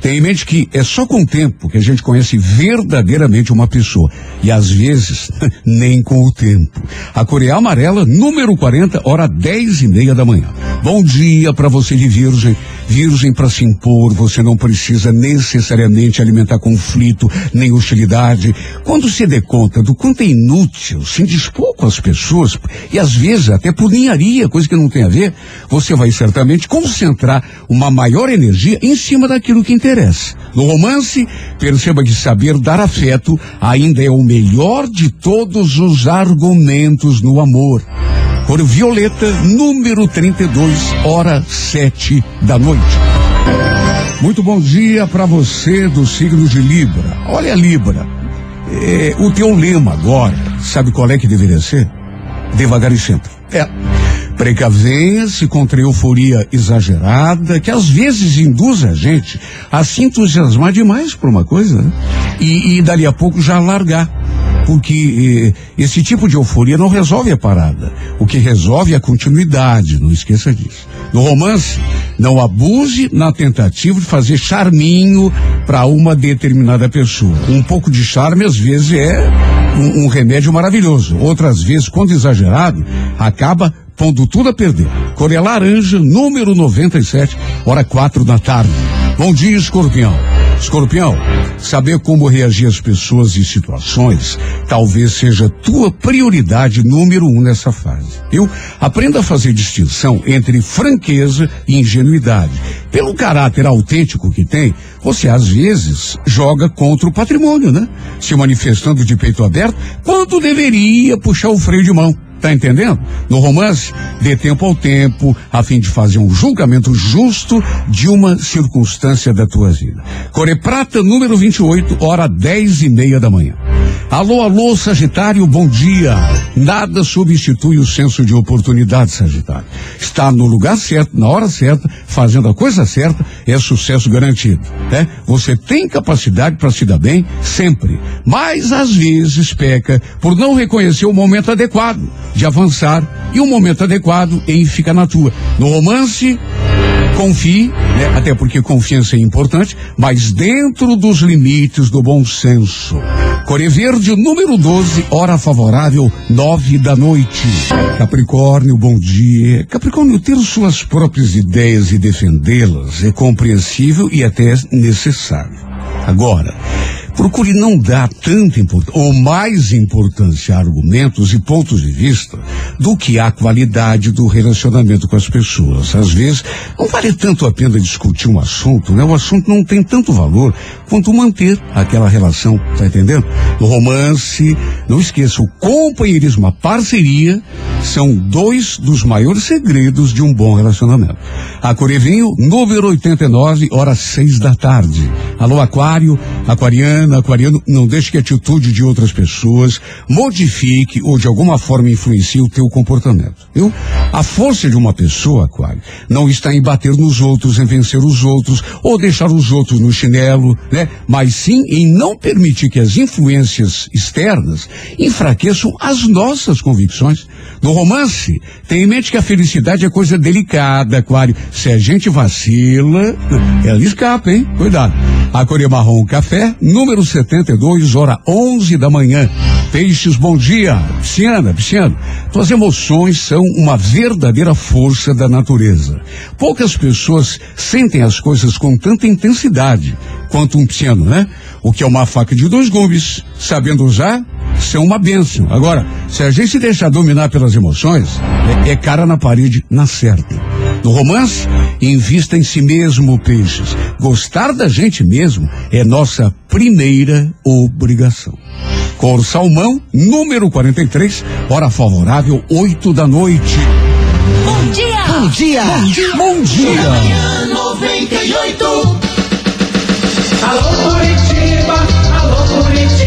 Tenha em mente que é só com o tempo que a gente conhece verdadeiramente uma pessoa. E às vezes, [LAUGHS] nem com o tempo. A Coreia Amarela, número 40, hora 10 e meia da manhã. Bom dia para você de virgem. Virgem para se impor, você não precisa necessariamente alimentar conflito nem hostilidade. Quando se dê conta do quanto é inútil se indispor com as pessoas, e às vezes até por ninharia, coisa que não tem a ver, você vai certamente concentrar uma maior energia em cima daquilo que interessa. No romance, perceba que saber dar afeto ainda é o melhor de todos os argumentos no amor. Cor Violeta, número 32, hora sete da noite. Muito bom dia para você do signo de Libra. Olha, Libra, é, o teu lema agora, sabe qual é que deveria ser? Devagar e sempre. É. Precavenha-se contra euforia exagerada, que às vezes induz a gente a se entusiasmar demais por uma coisa, né? E, e dali a pouco já largar. Porque eh, esse tipo de euforia não resolve a parada. O que resolve é a continuidade, não esqueça disso. No romance, não abuse na tentativa de fazer charminho para uma determinada pessoa. Um pouco de charme, às vezes, é um, um remédio maravilhoso. Outras vezes, quando exagerado, acaba pondo tudo a perder. Coreia Laranja, número 97, hora quatro da tarde. Bom dia, escorpião. Escorpião, saber como reagir às pessoas e situações talvez seja tua prioridade número um nessa fase. Eu aprenda a fazer distinção entre franqueza e ingenuidade. Pelo caráter autêntico que tem, você às vezes joga contra o patrimônio, né? Se manifestando de peito aberto, quando deveria puxar o freio de mão. Tá entendendo? No romance, dê tempo ao tempo, a fim de fazer um julgamento justo de uma circunstância da tua vida. Core Prata, número 28, hora dez e meia da manhã. Alô, alô, Sagitário, bom dia. Nada substitui o senso de oportunidade, Sagitário. Está no lugar certo, na hora certa, fazendo a coisa certa, é sucesso garantido. Né? Você tem capacidade para se dar bem sempre, mas às vezes peca por não reconhecer o momento adequado de avançar e o momento adequado em ficar na tua. No romance, confie, né? Até porque confiança é importante, mas dentro dos limites do bom senso. Core Verde, número 12, hora favorável, nove da noite. Capricórnio, bom dia. Capricórnio, ter suas próprias ideias e defendê-las é compreensível e até necessário. Agora, procure não dar tanta importância, ou mais importância a argumentos e pontos de vista do que à qualidade do relacionamento com as pessoas. Às vezes, não vale tanto a pena discutir um assunto, né? O assunto não tem tanto valor quanto manter aquela relação, tá entendendo? No romance, não esqueça, o companheirismo, a parceria, são dois dos maiores segredos de um bom relacionamento. Aquarivinho, número 89, horas seis da tarde. Alô, aquário, aquariana, aquariano, não deixe que a atitude de outras pessoas modifique ou de alguma forma influencie o teu comportamento, viu? A força de uma pessoa, aquário, não está em bater nos outros, em vencer os outros, ou deixar os outros no chinelo, né? Mas sim em não permitir que as influências externas enfraqueçam as nossas convicções. No romance, tem em mente que a felicidade é coisa delicada, aquário. Se a gente vacila, ela escapa, hein? Cuidado. Aquário Marrom Café, número 72, hora 11 da manhã. Peixes, bom dia. Pisciana, pisciano. Tuas emoções são uma verdadeira força da natureza. Poucas pessoas sentem as coisas com tanta intensidade quanto um pisciano, né? O que é uma faca de dois gumes, sabendo usar, são uma bênção. Agora, se a gente se deixar dominar pelas emoções, é, é cara na parede na certa. No romance, invista em si mesmo, peixes. Gostar da gente mesmo é nossa primeira obrigação. Cor Salmão, número 43, hora favorável, 8 da noite. Bom dia! Bom dia! Bom dia! Bom dia! 98. Alô Curitiba, alô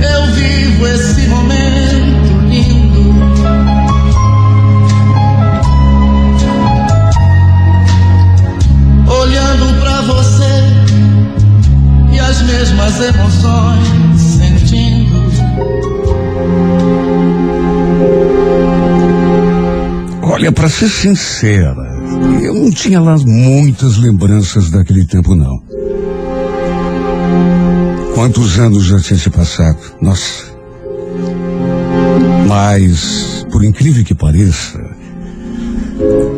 eu vivo esse momento lindo. Olhando pra você e as mesmas emoções sentindo. Olha, para ser sincera, eu não tinha lá muitas lembranças daquele tempo, não. Quantos anos já tinha se passado? Nossa. Mas, por incrível que pareça,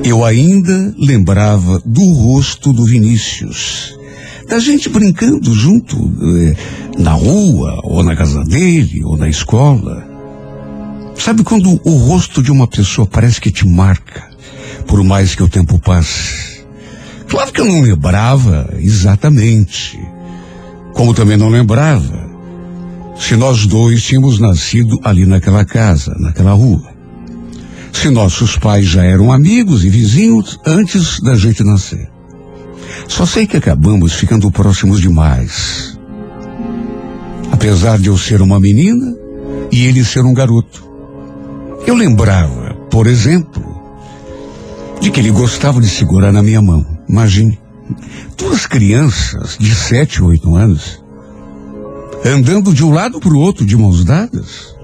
eu ainda lembrava do rosto do Vinícius. Da gente brincando junto, eh, na rua, ou na casa dele, ou na escola. Sabe quando o rosto de uma pessoa parece que te marca, por mais que o tempo passe? Claro que eu não lembrava exatamente. Como também não lembrava se nós dois tínhamos nascido ali naquela casa, naquela rua. Se nossos pais já eram amigos e vizinhos antes da gente nascer. Só sei que acabamos ficando próximos demais. Apesar de eu ser uma menina e ele ser um garoto. Eu lembrava, por exemplo, de que ele gostava de segurar na minha mão. Imagine, duas crianças de sete ou oito anos andando de um lado para o outro de mãos dadas,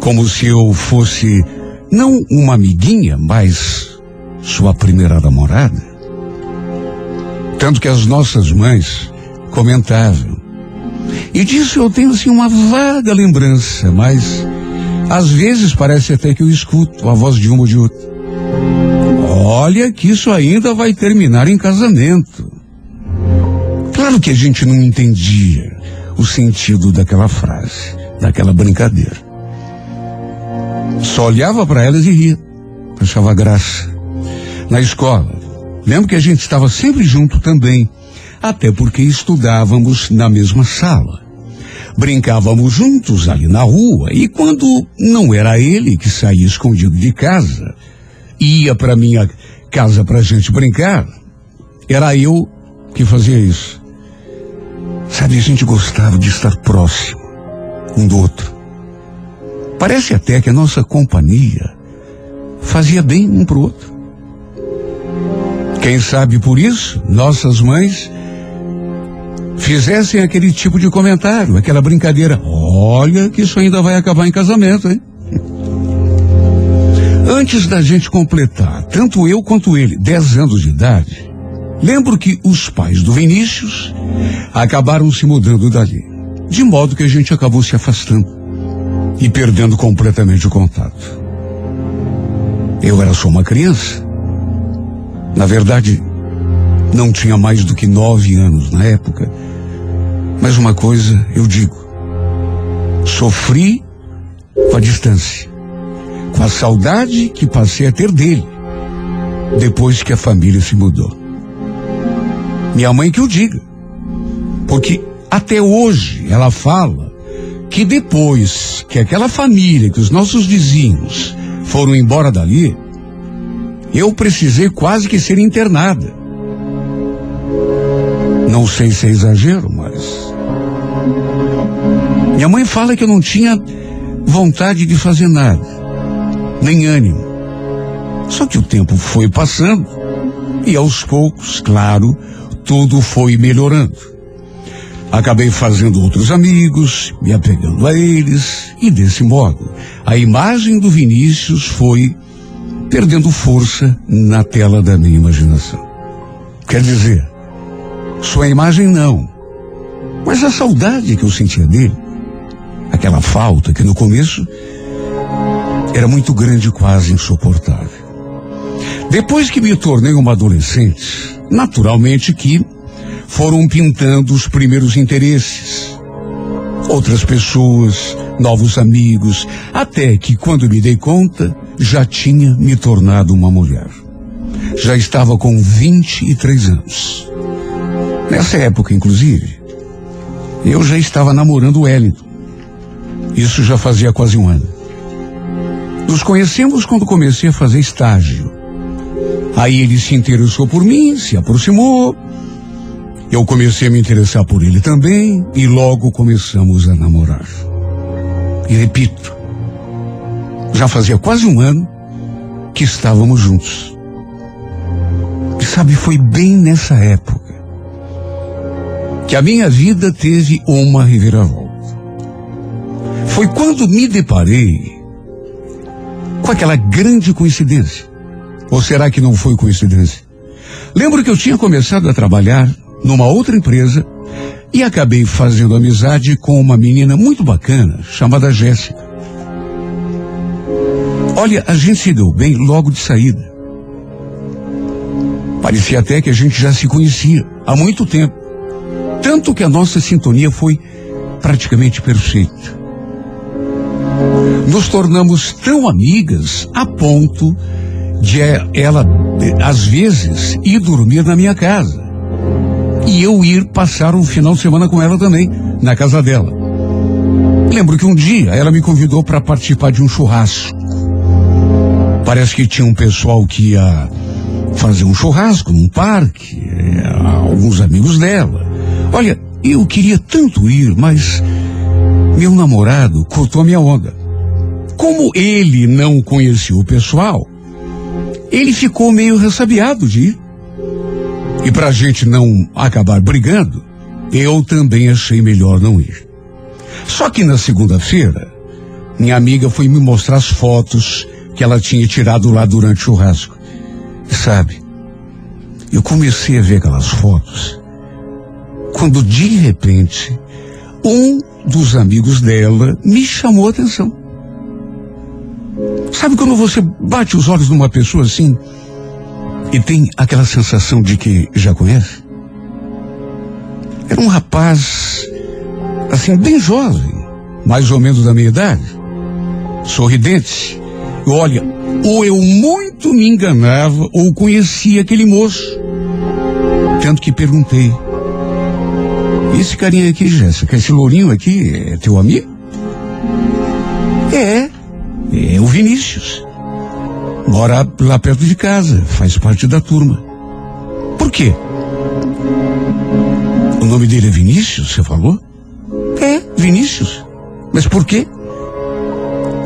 como se eu fosse não uma amiguinha, mas sua primeira namorada. Tanto que as nossas mães comentavam. E disso eu tenho assim uma vaga lembrança, mas às vezes parece até que eu escuto a voz de uma ou de outra. Olha que isso ainda vai terminar em casamento. Claro que a gente não entendia o sentido daquela frase, daquela brincadeira. Só olhava para elas e ria. Achava graça. Na escola, lembro que a gente estava sempre junto também, até porque estudávamos na mesma sala. Brincávamos juntos ali na rua e quando não era ele que saía escondido de casa, ia para minha casa pra gente brincar, era eu que fazia isso. Sabe, a gente gostava de estar próximo um do outro. Parece até que a nossa companhia fazia bem um pro outro. Quem sabe por isso, nossas mães fizessem aquele tipo de comentário, aquela brincadeira. Olha que isso ainda vai acabar em casamento, hein? Antes da gente completar, tanto eu quanto ele, 10 anos de idade, lembro que os pais do Vinícius acabaram se mudando dali. De modo que a gente acabou se afastando e perdendo completamente o contato. Eu era só uma criança. Na verdade, não tinha mais do que nove anos na época. Mas uma coisa eu digo: sofri com a distância, com a saudade que passei a ter dele, depois que a família se mudou. Minha mãe que o diga, porque até hoje ela fala que depois que aquela família, que os nossos vizinhos foram embora dali, eu precisei quase que ser internada. Não sei se é exagero, mas. Minha mãe fala que eu não tinha vontade de fazer nada, nem ânimo. Só que o tempo foi passando e aos poucos, claro, tudo foi melhorando. Acabei fazendo outros amigos, me apegando a eles, e desse modo, a imagem do Vinícius foi perdendo força na tela da minha imaginação. Quer dizer, sua imagem não, mas a saudade que eu sentia dele, aquela falta que no começo era muito grande, quase insuportável. Depois que me tornei uma adolescente, naturalmente que foram pintando os primeiros interesses. Outras pessoas, novos amigos, até que quando me dei conta, já tinha me tornado uma mulher. Já estava com 23 anos. Nessa época, inclusive, eu já estava namorando o Wellington. Isso já fazia quase um ano. Nos conhecemos quando comecei a fazer estágio. Aí ele se interessou por mim, se aproximou. Eu comecei a me interessar por ele também e logo começamos a namorar. E repito, já fazia quase um ano que estávamos juntos. E sabe, foi bem nessa época que a minha vida teve uma reviravolta. Foi quando me deparei com aquela grande coincidência. Ou será que não foi coincidência? Lembro que eu tinha começado a trabalhar numa outra empresa e acabei fazendo amizade com uma menina muito bacana chamada Jéssica. Olha, a gente se deu bem logo de saída. Parecia até que a gente já se conhecia há muito tempo. Tanto que a nossa sintonia foi praticamente perfeita. Nos tornamos tão amigas a ponto de ela, às vezes, ir dormir na minha casa. E eu ir passar um final de semana com ela também, na casa dela. Lembro que um dia ela me convidou para participar de um churrasco. Parece que tinha um pessoal que ia fazer um churrasco num parque, eh, alguns amigos dela. Olha, eu queria tanto ir, mas meu namorado cortou a minha onda. Como ele não conhecia o pessoal, ele ficou meio ressabiado de ir. E para a gente não acabar brigando, eu também achei melhor não ir. Só que na segunda-feira, minha amiga foi me mostrar as fotos que ela tinha tirado lá durante o churrasco. E sabe, eu comecei a ver aquelas fotos quando de repente um dos amigos dela me chamou a atenção. Sabe quando você bate os olhos numa pessoa assim e tem aquela sensação de que já conhece? Era um rapaz, assim, bem jovem, mais ou menos da minha idade, sorridente. E olha, ou eu muito me enganava ou conhecia aquele moço. Tanto que perguntei. Esse carinha aqui, Jéssica, esse lourinho aqui é teu amigo? É, o Vinícius. Mora lá perto de casa, faz parte da turma. Por quê? O nome dele é Vinícius, você falou? É, Vinícius. Mas por quê?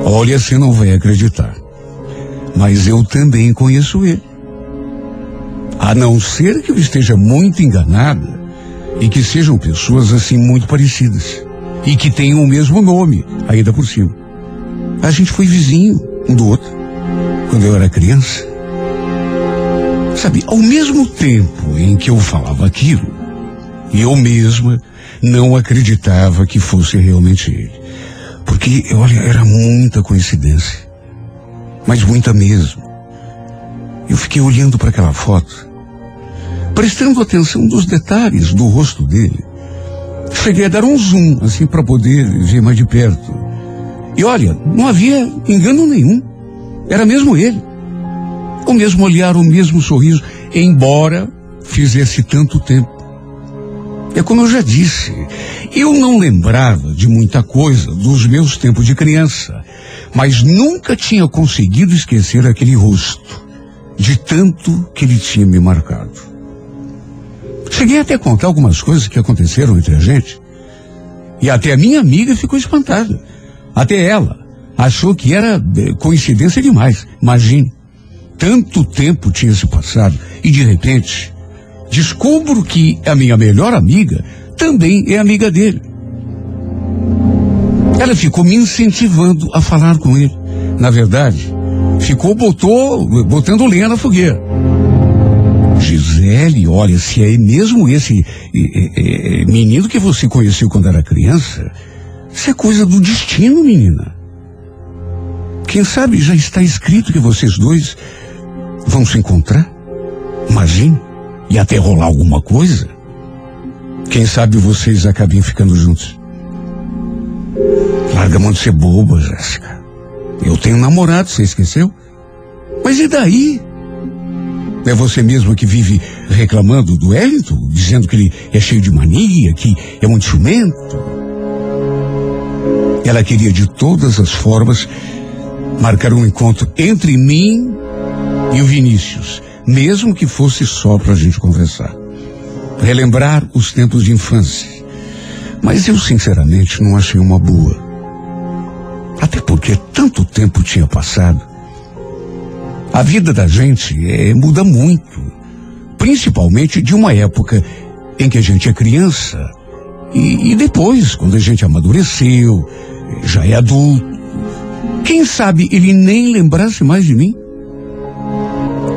Olha, você não vai acreditar. Mas eu também conheço ele. A não ser que eu esteja muito enganada e que sejam pessoas assim muito parecidas e que tenham o mesmo nome, ainda por cima. A gente foi vizinho um do outro quando eu era criança. Sabe, ao mesmo tempo em que eu falava aquilo, eu mesma não acreditava que fosse realmente ele. Porque, olha, era muita coincidência. Mas muita mesmo. Eu fiquei olhando para aquela foto, prestando atenção nos detalhes do rosto dele. Cheguei a dar um zoom, assim, para poder ver mais de perto. E olha, não havia engano nenhum. Era mesmo ele. O mesmo olhar, o mesmo sorriso, embora fizesse tanto tempo. É como eu já disse, eu não lembrava de muita coisa dos meus tempos de criança, mas nunca tinha conseguido esquecer aquele rosto, de tanto que ele tinha me marcado. Cheguei até a contar algumas coisas que aconteceram entre a gente, e até a minha amiga ficou espantada. Até ela achou que era eh, coincidência demais. Imagine, tanto tempo tinha se passado e de repente descubro que a minha melhor amiga também é amiga dele. Ela ficou me incentivando a falar com ele. Na verdade, ficou botou, botando lenha na fogueira. Gisele, olha, se é mesmo esse eh, eh, menino que você conheceu quando era criança, isso é coisa do destino, menina. Quem sabe já está escrito que vocês dois vão se encontrar? Imagine, e até rolar alguma coisa. Quem sabe vocês acabem ficando juntos. Larga a mão de ser boba, Jéssica. Eu tenho namorado, você esqueceu? Mas e daí? É você mesmo que vive reclamando do Wellington, dizendo que ele é cheio de mania, que é muito ciumento. Ela queria de todas as formas marcar um encontro entre mim e o Vinícius, mesmo que fosse só para a gente conversar. Relembrar os tempos de infância. Mas eu, sinceramente, não achei uma boa. Até porque tanto tempo tinha passado. A vida da gente é, muda muito. Principalmente de uma época em que a gente é criança. E, e depois, quando a gente amadureceu, já é adulto. Quem sabe ele nem lembrasse mais de mim?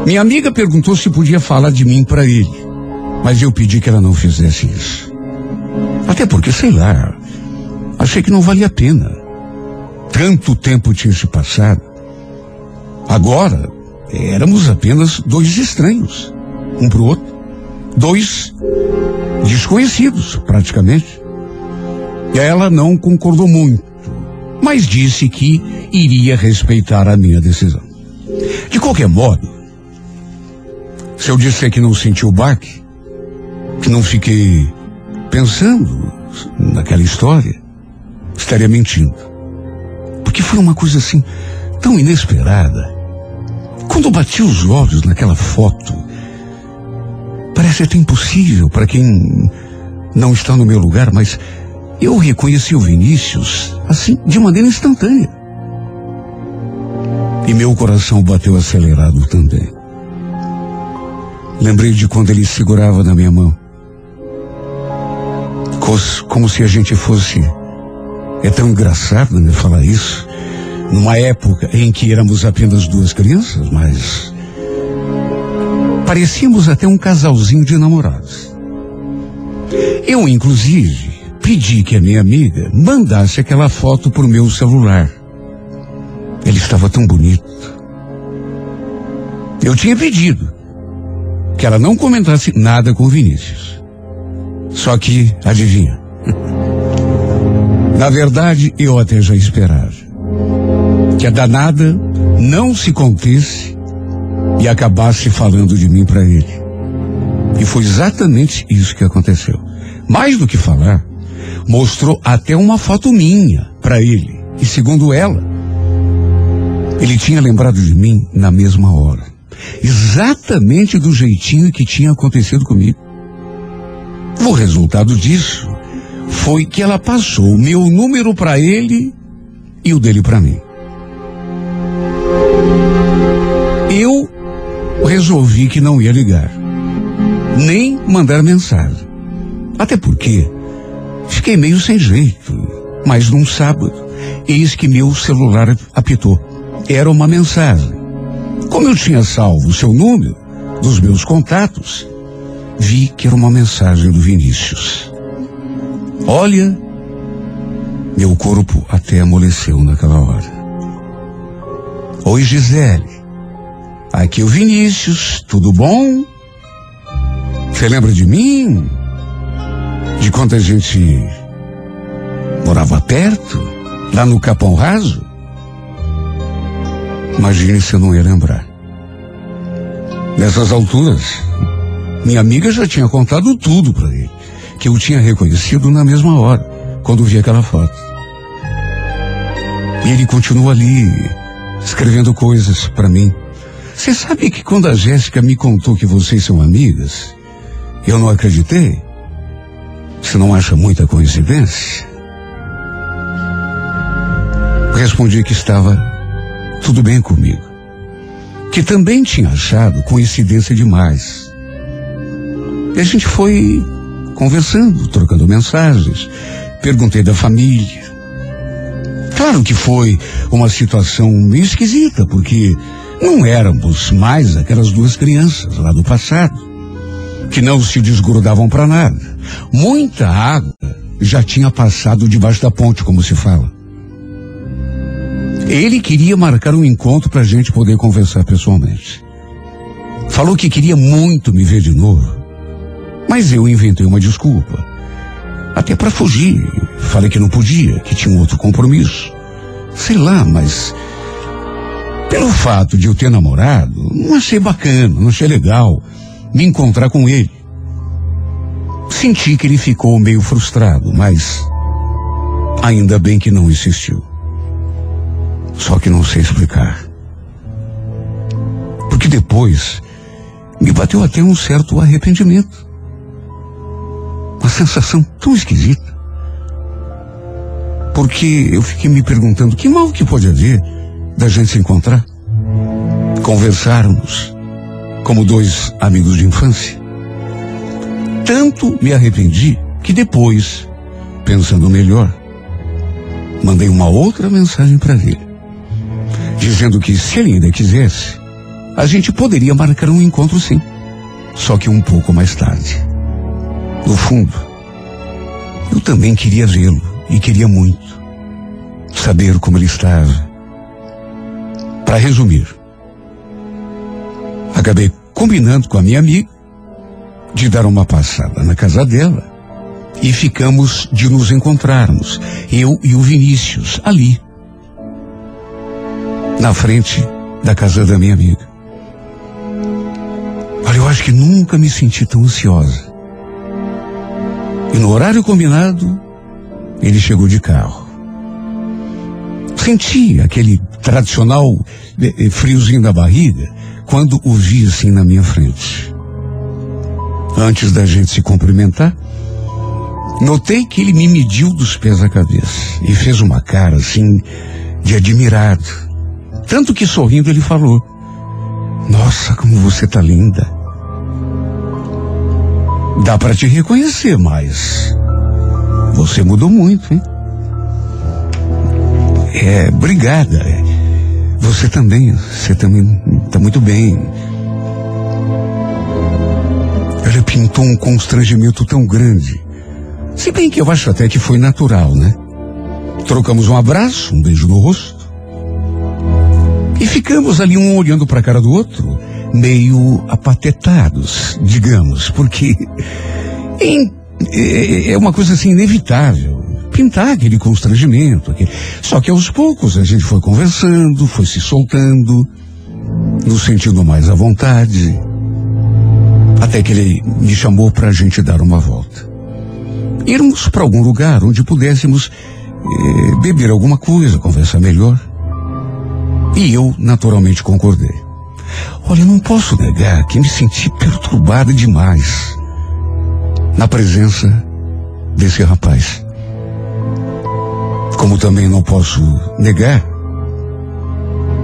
Minha amiga perguntou se podia falar de mim para ele, mas eu pedi que ela não fizesse isso. Até porque, sei lá, achei que não valia a pena. Tanto tempo tinha se passado. Agora, éramos apenas dois estranhos, um pro outro. Dois desconhecidos, praticamente. E ela não concordou muito, mas disse que iria respeitar a minha decisão. De qualquer modo, se eu disser que não senti o baque, que não fiquei pensando naquela história, estaria mentindo. Porque foi uma coisa assim, tão inesperada. Quando bati os olhos naquela foto, parece até impossível para quem não está no meu lugar, mas eu reconheci o Vinícius assim, de maneira instantânea. E meu coração bateu acelerado também. Lembrei de quando ele segurava na minha mão. Como se a gente fosse. É tão engraçado, né, falar isso. Numa época em que éramos apenas duas crianças, mas. Parecíamos até um casalzinho de namorados. Eu, inclusive, pedi que a minha amiga mandasse aquela foto por meu celular. Ele estava tão bonito. Eu tinha pedido que ela não comentasse nada com o Vinícius. Só que, adivinha? Na verdade, eu até já esperava. Que a danada não se contesse e acabasse falando de mim para ele. E foi exatamente isso que aconteceu. Mais do que falar, mostrou até uma foto minha para ele. E segundo ela, ele tinha lembrado de mim na mesma hora. Exatamente do jeitinho que tinha acontecido comigo. O resultado disso foi que ela passou o meu número para ele e o dele para mim. Eu resolvi que não ia ligar, nem mandar mensagem. Até porque fiquei meio sem jeito. Mas num sábado, eis que meu celular apitou. Era uma mensagem. Como eu tinha salvo o seu número dos meus contatos, vi que era uma mensagem do Vinícius. Olha, meu corpo até amoleceu naquela hora. Oi, Gisele. Aqui é o Vinícius, tudo bom? Você lembra de mim? De quando a gente morava perto, lá no Capão Raso? Imagine se eu não ia lembrar. Nessas alturas, minha amiga já tinha contado tudo para ele, que eu tinha reconhecido na mesma hora, quando vi aquela foto. E ele continua ali, escrevendo coisas para mim. Você sabe que quando a Jéssica me contou que vocês são amigas, eu não acreditei? Você não acha muita coincidência? Respondi que estava tudo bem comigo. Que também tinha achado coincidência demais. E a gente foi conversando, trocando mensagens. Perguntei da família. Claro que foi uma situação meio esquisita, porque não éramos mais aquelas duas crianças lá do passado, que não se desgrudavam para nada. Muita água já tinha passado debaixo da ponte, como se fala. Ele queria marcar um encontro para a gente poder conversar pessoalmente. Falou que queria muito me ver de novo, mas eu inventei uma desculpa. Até para fugir. Falei que não podia, que tinha um outro compromisso. Sei lá, mas pelo fato de eu ter namorado, não achei bacana, não achei legal me encontrar com ele. Senti que ele ficou meio frustrado, mas ainda bem que não insistiu. Só que não sei explicar. Porque depois me bateu até um certo arrependimento. Uma sensação tão esquisita. Porque eu fiquei me perguntando que mal que pode haver da gente se encontrar, conversarmos como dois amigos de infância. Tanto me arrependi que depois, pensando melhor, mandei uma outra mensagem para ele, dizendo que se ele ainda quisesse, a gente poderia marcar um encontro sim, só que um pouco mais tarde. No fundo, eu também queria vê-lo e queria muito saber como ele estava. Para resumir, acabei combinando com a minha amiga de dar uma passada na casa dela e ficamos de nos encontrarmos, eu e o Vinícius, ali, na frente da casa da minha amiga. Olha, eu acho que nunca me senti tão ansiosa. E no horário combinado, ele chegou de carro. Senti aquele tradicional eh, eh, friozinho na barriga quando o vi assim na minha frente. Antes da gente se cumprimentar, notei que ele me mediu dos pés à cabeça e fez uma cara assim de admirado. Tanto que sorrindo ele falou: Nossa, como você tá linda. Dá para te reconhecer, mas você mudou muito, hein? É, obrigada. Você também, você também tá muito bem. Pintou um constrangimento tão grande. Se bem que eu acho até que foi natural, né? Trocamos um abraço, um beijo no rosto. E ficamos ali um olhando para a cara do outro, meio apatetados, digamos, porque [LAUGHS] em- é é uma coisa assim inevitável. Pintar aquele constrangimento. aquele- Só que aos poucos a gente foi conversando, foi se soltando, nos sentindo mais à vontade. Até que ele me chamou para a gente dar uma volta. Irmos para algum lugar onde pudéssemos eh, beber alguma coisa, conversar melhor. E eu, naturalmente, concordei. Olha, não posso negar que me senti perturbada demais na presença desse rapaz. Como também não posso negar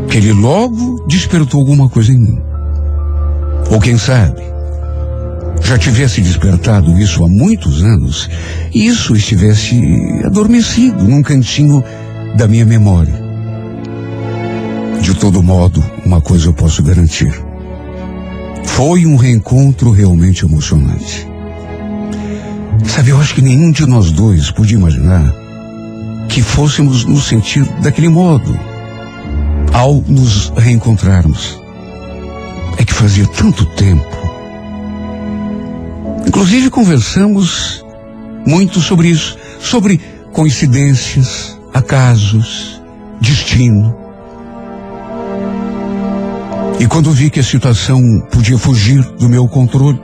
que ele logo despertou alguma coisa em mim. Ou quem sabe, já tivesse despertado isso há muitos anos e isso estivesse adormecido num cantinho da minha memória. De todo modo, uma coisa eu posso garantir. Foi um reencontro realmente emocionante. Sabe, eu acho que nenhum de nós dois podia imaginar que fôssemos nos sentir daquele modo ao nos reencontrarmos. fazia tanto tempo. Inclusive conversamos muito sobre isso, sobre coincidências, acasos, destino. E quando vi que a situação podia fugir do meu controle,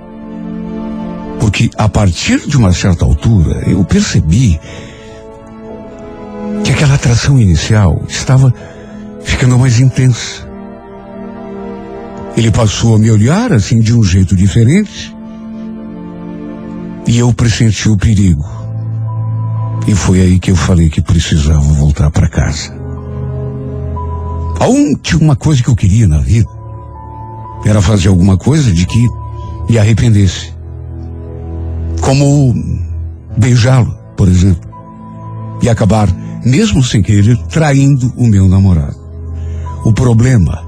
porque a partir de uma certa altura eu percebi que aquela atração inicial estava ficando mais intensa. Ele passou a me olhar assim de um jeito diferente e eu pressenti o perigo. E foi aí que eu falei que precisava voltar para casa. A última coisa que eu queria na vida era fazer alguma coisa de que me arrependesse. Como beijá-lo, por exemplo. E acabar, mesmo sem querer, traindo o meu namorado. O problema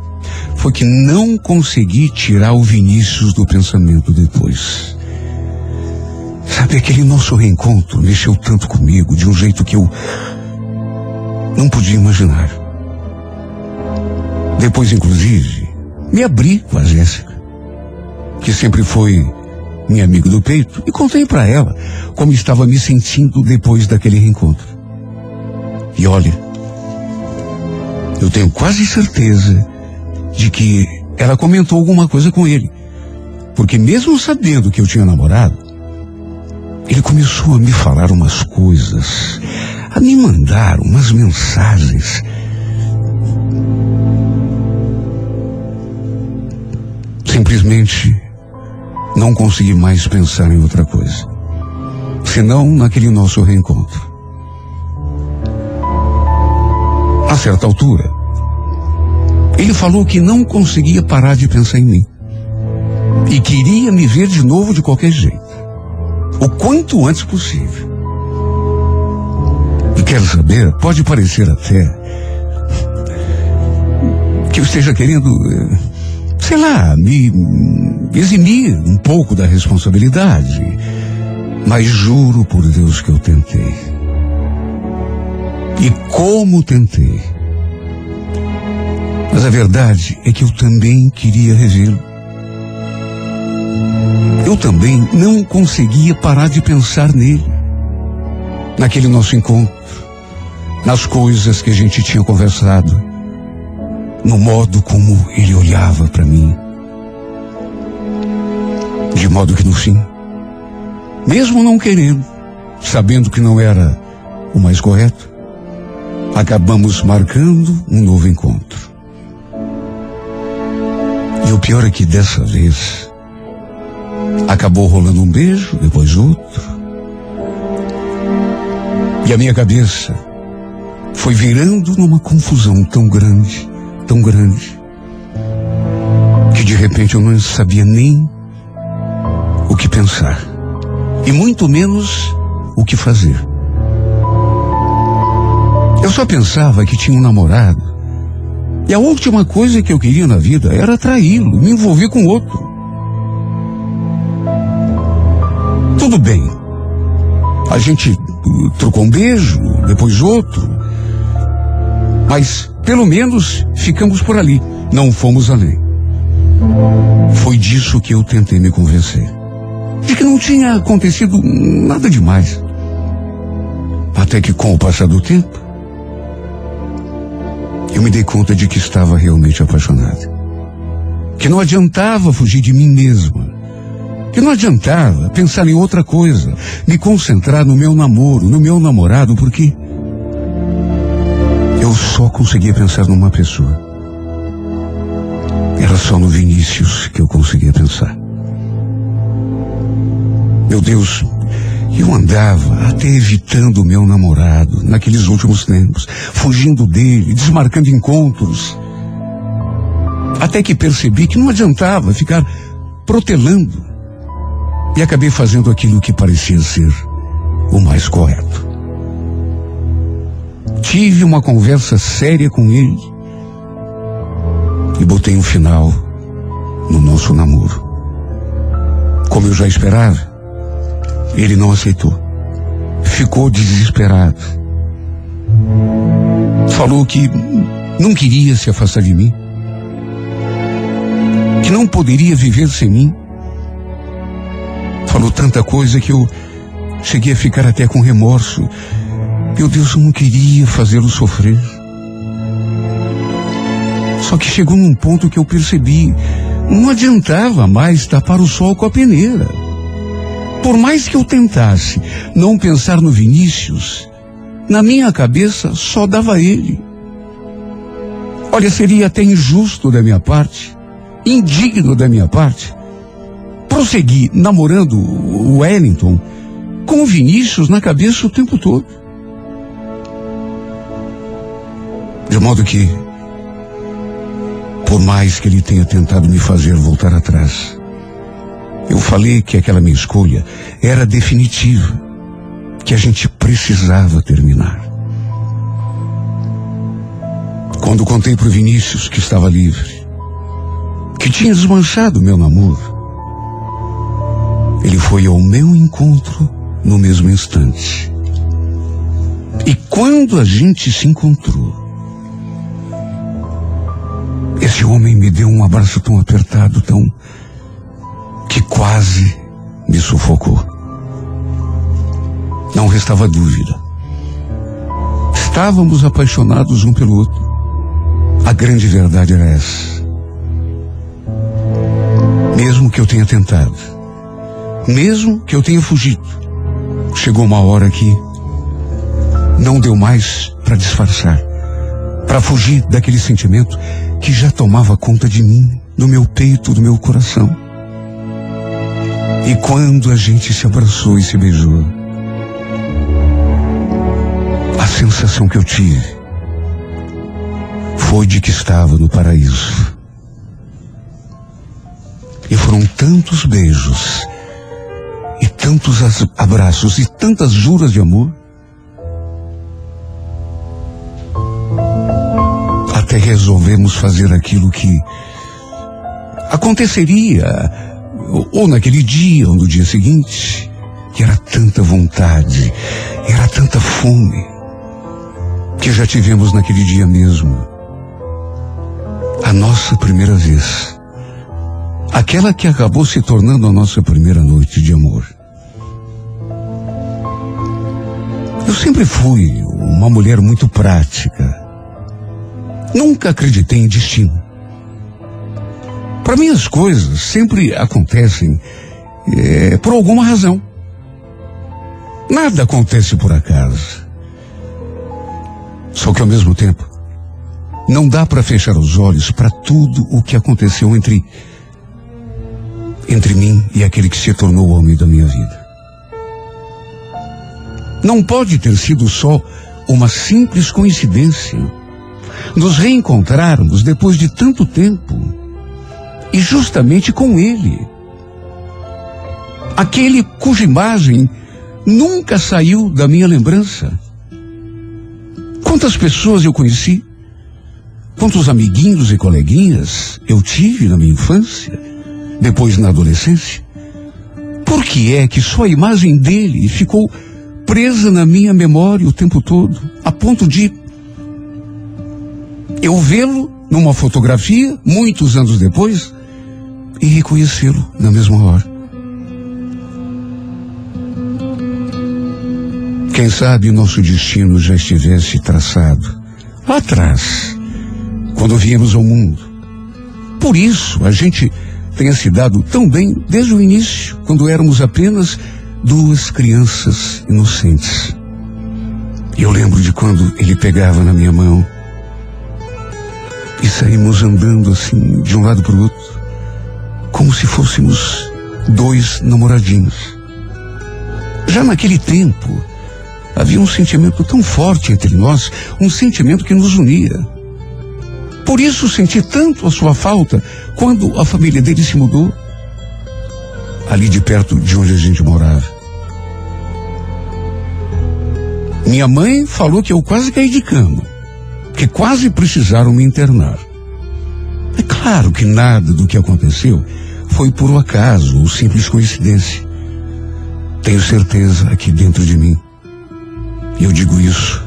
foi que não consegui tirar o Vinícius do pensamento depois. Sabe, aquele nosso reencontro mexeu tanto comigo, de um jeito que eu não podia imaginar. Depois, inclusive, me abri com a Jéssica, que sempre foi minha amiga do peito, e contei para ela como estava me sentindo depois daquele reencontro. E olha, eu tenho quase certeza de que ela comentou alguma coisa com ele. Porque mesmo sabendo que eu tinha namorado, ele começou a me falar umas coisas, a me mandar umas mensagens. Simplesmente não consegui mais pensar em outra coisa, senão naquele nosso reencontro. A certa altura, ele falou que não conseguia parar de pensar em mim. E queria me ver de novo de qualquer jeito. O quanto antes possível. E quero saber, pode parecer até que eu esteja querendo, eh, sei lá, me eximir um pouco da responsabilidade. Mas juro por Deus que eu tentei. E como tentei. Mas a verdade é que eu também queria revê-lo. Eu também não conseguia parar de pensar nele. Naquele nosso encontro. Nas coisas que a gente tinha conversado. No modo como ele olhava para mim. De modo que no fim, mesmo não querendo, sabendo que não era o mais correto, acabamos marcando um novo encontro. E o pior é que dessa vez acabou rolando um beijo, depois outro. E a minha cabeça foi virando numa confusão tão grande, tão grande, que de repente eu não sabia nem o que pensar, e muito menos o que fazer. Eu só pensava que tinha um namorado, e a última coisa que eu queria na vida era traí-lo, me envolver com outro. Tudo bem. A gente uh, trocou um beijo, depois outro. Mas, pelo menos, ficamos por ali. Não fomos além. Foi disso que eu tentei me convencer. De que não tinha acontecido nada demais. Até que, com o passar do tempo, eu me dei conta de que estava realmente apaixonado. Que não adiantava fugir de mim mesma. Que não adiantava pensar em outra coisa, me concentrar no meu namoro, no meu namorado, porque eu só conseguia pensar numa pessoa. Era só no Vinícius que eu conseguia pensar. Meu Deus, eu andava até evitando o meu namorado naqueles últimos tempos, fugindo dele, desmarcando encontros. Até que percebi que não adiantava ficar protelando. E acabei fazendo aquilo que parecia ser o mais correto. Tive uma conversa séria com ele e botei um final no nosso namoro. Como eu já esperava, ele não aceitou. Ficou desesperado. Falou que não queria se afastar de mim. Que não poderia viver sem mim. Falou tanta coisa que eu cheguei a ficar até com remorso. Meu Deus, eu não queria fazê-lo sofrer. Só que chegou num ponto que eu percebi, não adiantava mais tapar o sol com a peneira. Por mais que eu tentasse não pensar no Vinícius, na minha cabeça só dava ele. Olha, seria até injusto da minha parte, indigno da minha parte, prosseguir namorando o Wellington com o Vinícius na cabeça o tempo todo. De modo que, por mais que ele tenha tentado me fazer voltar atrás, eu falei que aquela minha escolha era definitiva, que a gente precisava terminar. Quando contei para o Vinícius que estava livre, que tinha desmanchado meu namoro, ele foi ao meu encontro no mesmo instante. E quando a gente se encontrou, esse homem me deu um abraço tão apertado, tão. que quase me sufocou. Não restava dúvida. Estávamos apaixonados um pelo outro. A grande verdade era essa. Mesmo que eu tenha tentado, mesmo que eu tenha fugido, chegou uma hora que não deu mais para disfarçar, para fugir daquele sentimento que já tomava conta de mim, do meu peito, do meu coração. E quando a gente se abraçou e se beijou, a sensação que eu tive foi de que estava no paraíso. E foram tantos beijos, e tantos abraços, e tantas juras de amor, até resolvemos fazer aquilo que aconteceria ou naquele dia ou no dia seguinte, que era tanta vontade, era tanta fome, que já tivemos naquele dia mesmo. A nossa primeira vez. Aquela que acabou se tornando a nossa primeira noite de amor. Eu sempre fui uma mulher muito prática. Nunca acreditei em destino. Para mim as coisas sempre acontecem eh, por alguma razão. Nada acontece por acaso. Só que ao mesmo tempo, não dá para fechar os olhos para tudo o que aconteceu entre entre mim e aquele que se tornou o homem da minha vida. Não pode ter sido só uma simples coincidência. Nos reencontrarmos depois de tanto tempo e justamente com ele. Aquele cuja imagem nunca saiu da minha lembrança. Quantas pessoas eu conheci? Quantos amiguinhos e coleguinhas eu tive na minha infância, depois na adolescência? Por que é que só a imagem dele ficou presa na minha memória o tempo todo, a ponto de eu vê-lo numa fotografia, muitos anos depois, e reconhecê-lo na mesma hora? Quem sabe nosso destino já estivesse traçado lá atrás, quando viemos ao mundo. Por isso a gente tenha se dado tão bem desde o início, quando éramos apenas duas crianças inocentes. Eu lembro de quando ele pegava na minha mão e saímos andando assim, de um lado para o outro, como se fôssemos dois namoradinhos. Já naquele tempo, havia um sentimento tão forte entre nós, um sentimento que nos unia. Por isso senti tanto a sua falta quando a família dele se mudou, ali de perto de onde a gente morava. Minha mãe falou que eu quase caí de cama, que quase precisaram me internar. É claro que nada do que aconteceu foi por um acaso ou simples coincidência. Tenho certeza aqui dentro de mim. E eu digo isso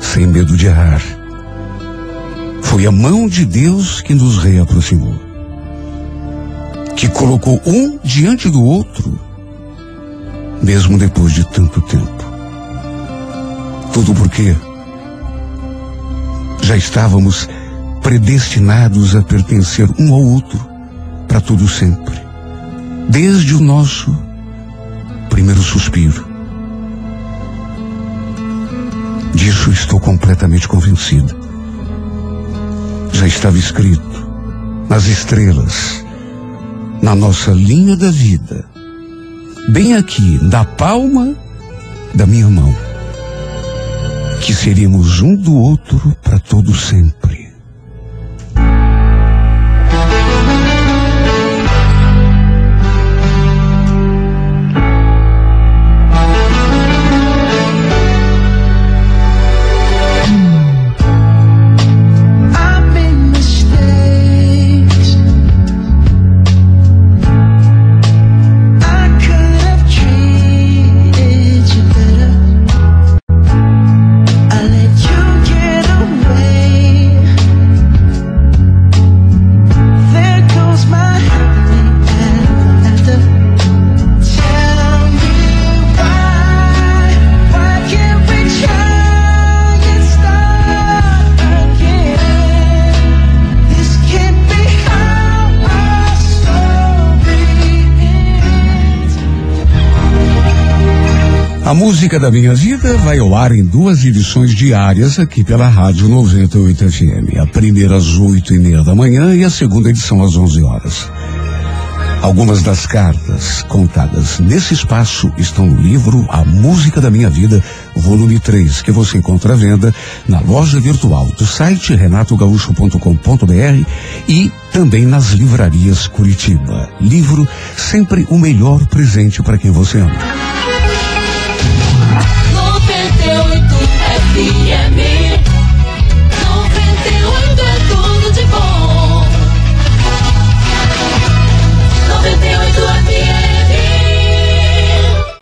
sem medo de errar. Foi a mão de Deus que nos reaproximou. Que colocou um diante do outro, mesmo depois de tanto tempo. Tudo porque já estávamos predestinados a pertencer um ao outro para todo sempre, desde o nosso primeiro suspiro. Disso estou completamente convencido. Já estava escrito nas estrelas, na nossa linha da vida, bem aqui, na palma da minha mão, que seríamos um do outro para todo sempre. Música da minha vida vai ao ar em duas edições diárias aqui pela Rádio 98 FM. A primeira às oito e meia da manhã e a segunda edição às 11 horas. Algumas das cartas contadas nesse espaço estão no livro A Música da Minha Vida, volume 3, que você encontra à venda na loja virtual do site renatogaúcho.com.br e também nas livrarias Curitiba. Livro sempre o melhor presente para quem você ama. the end.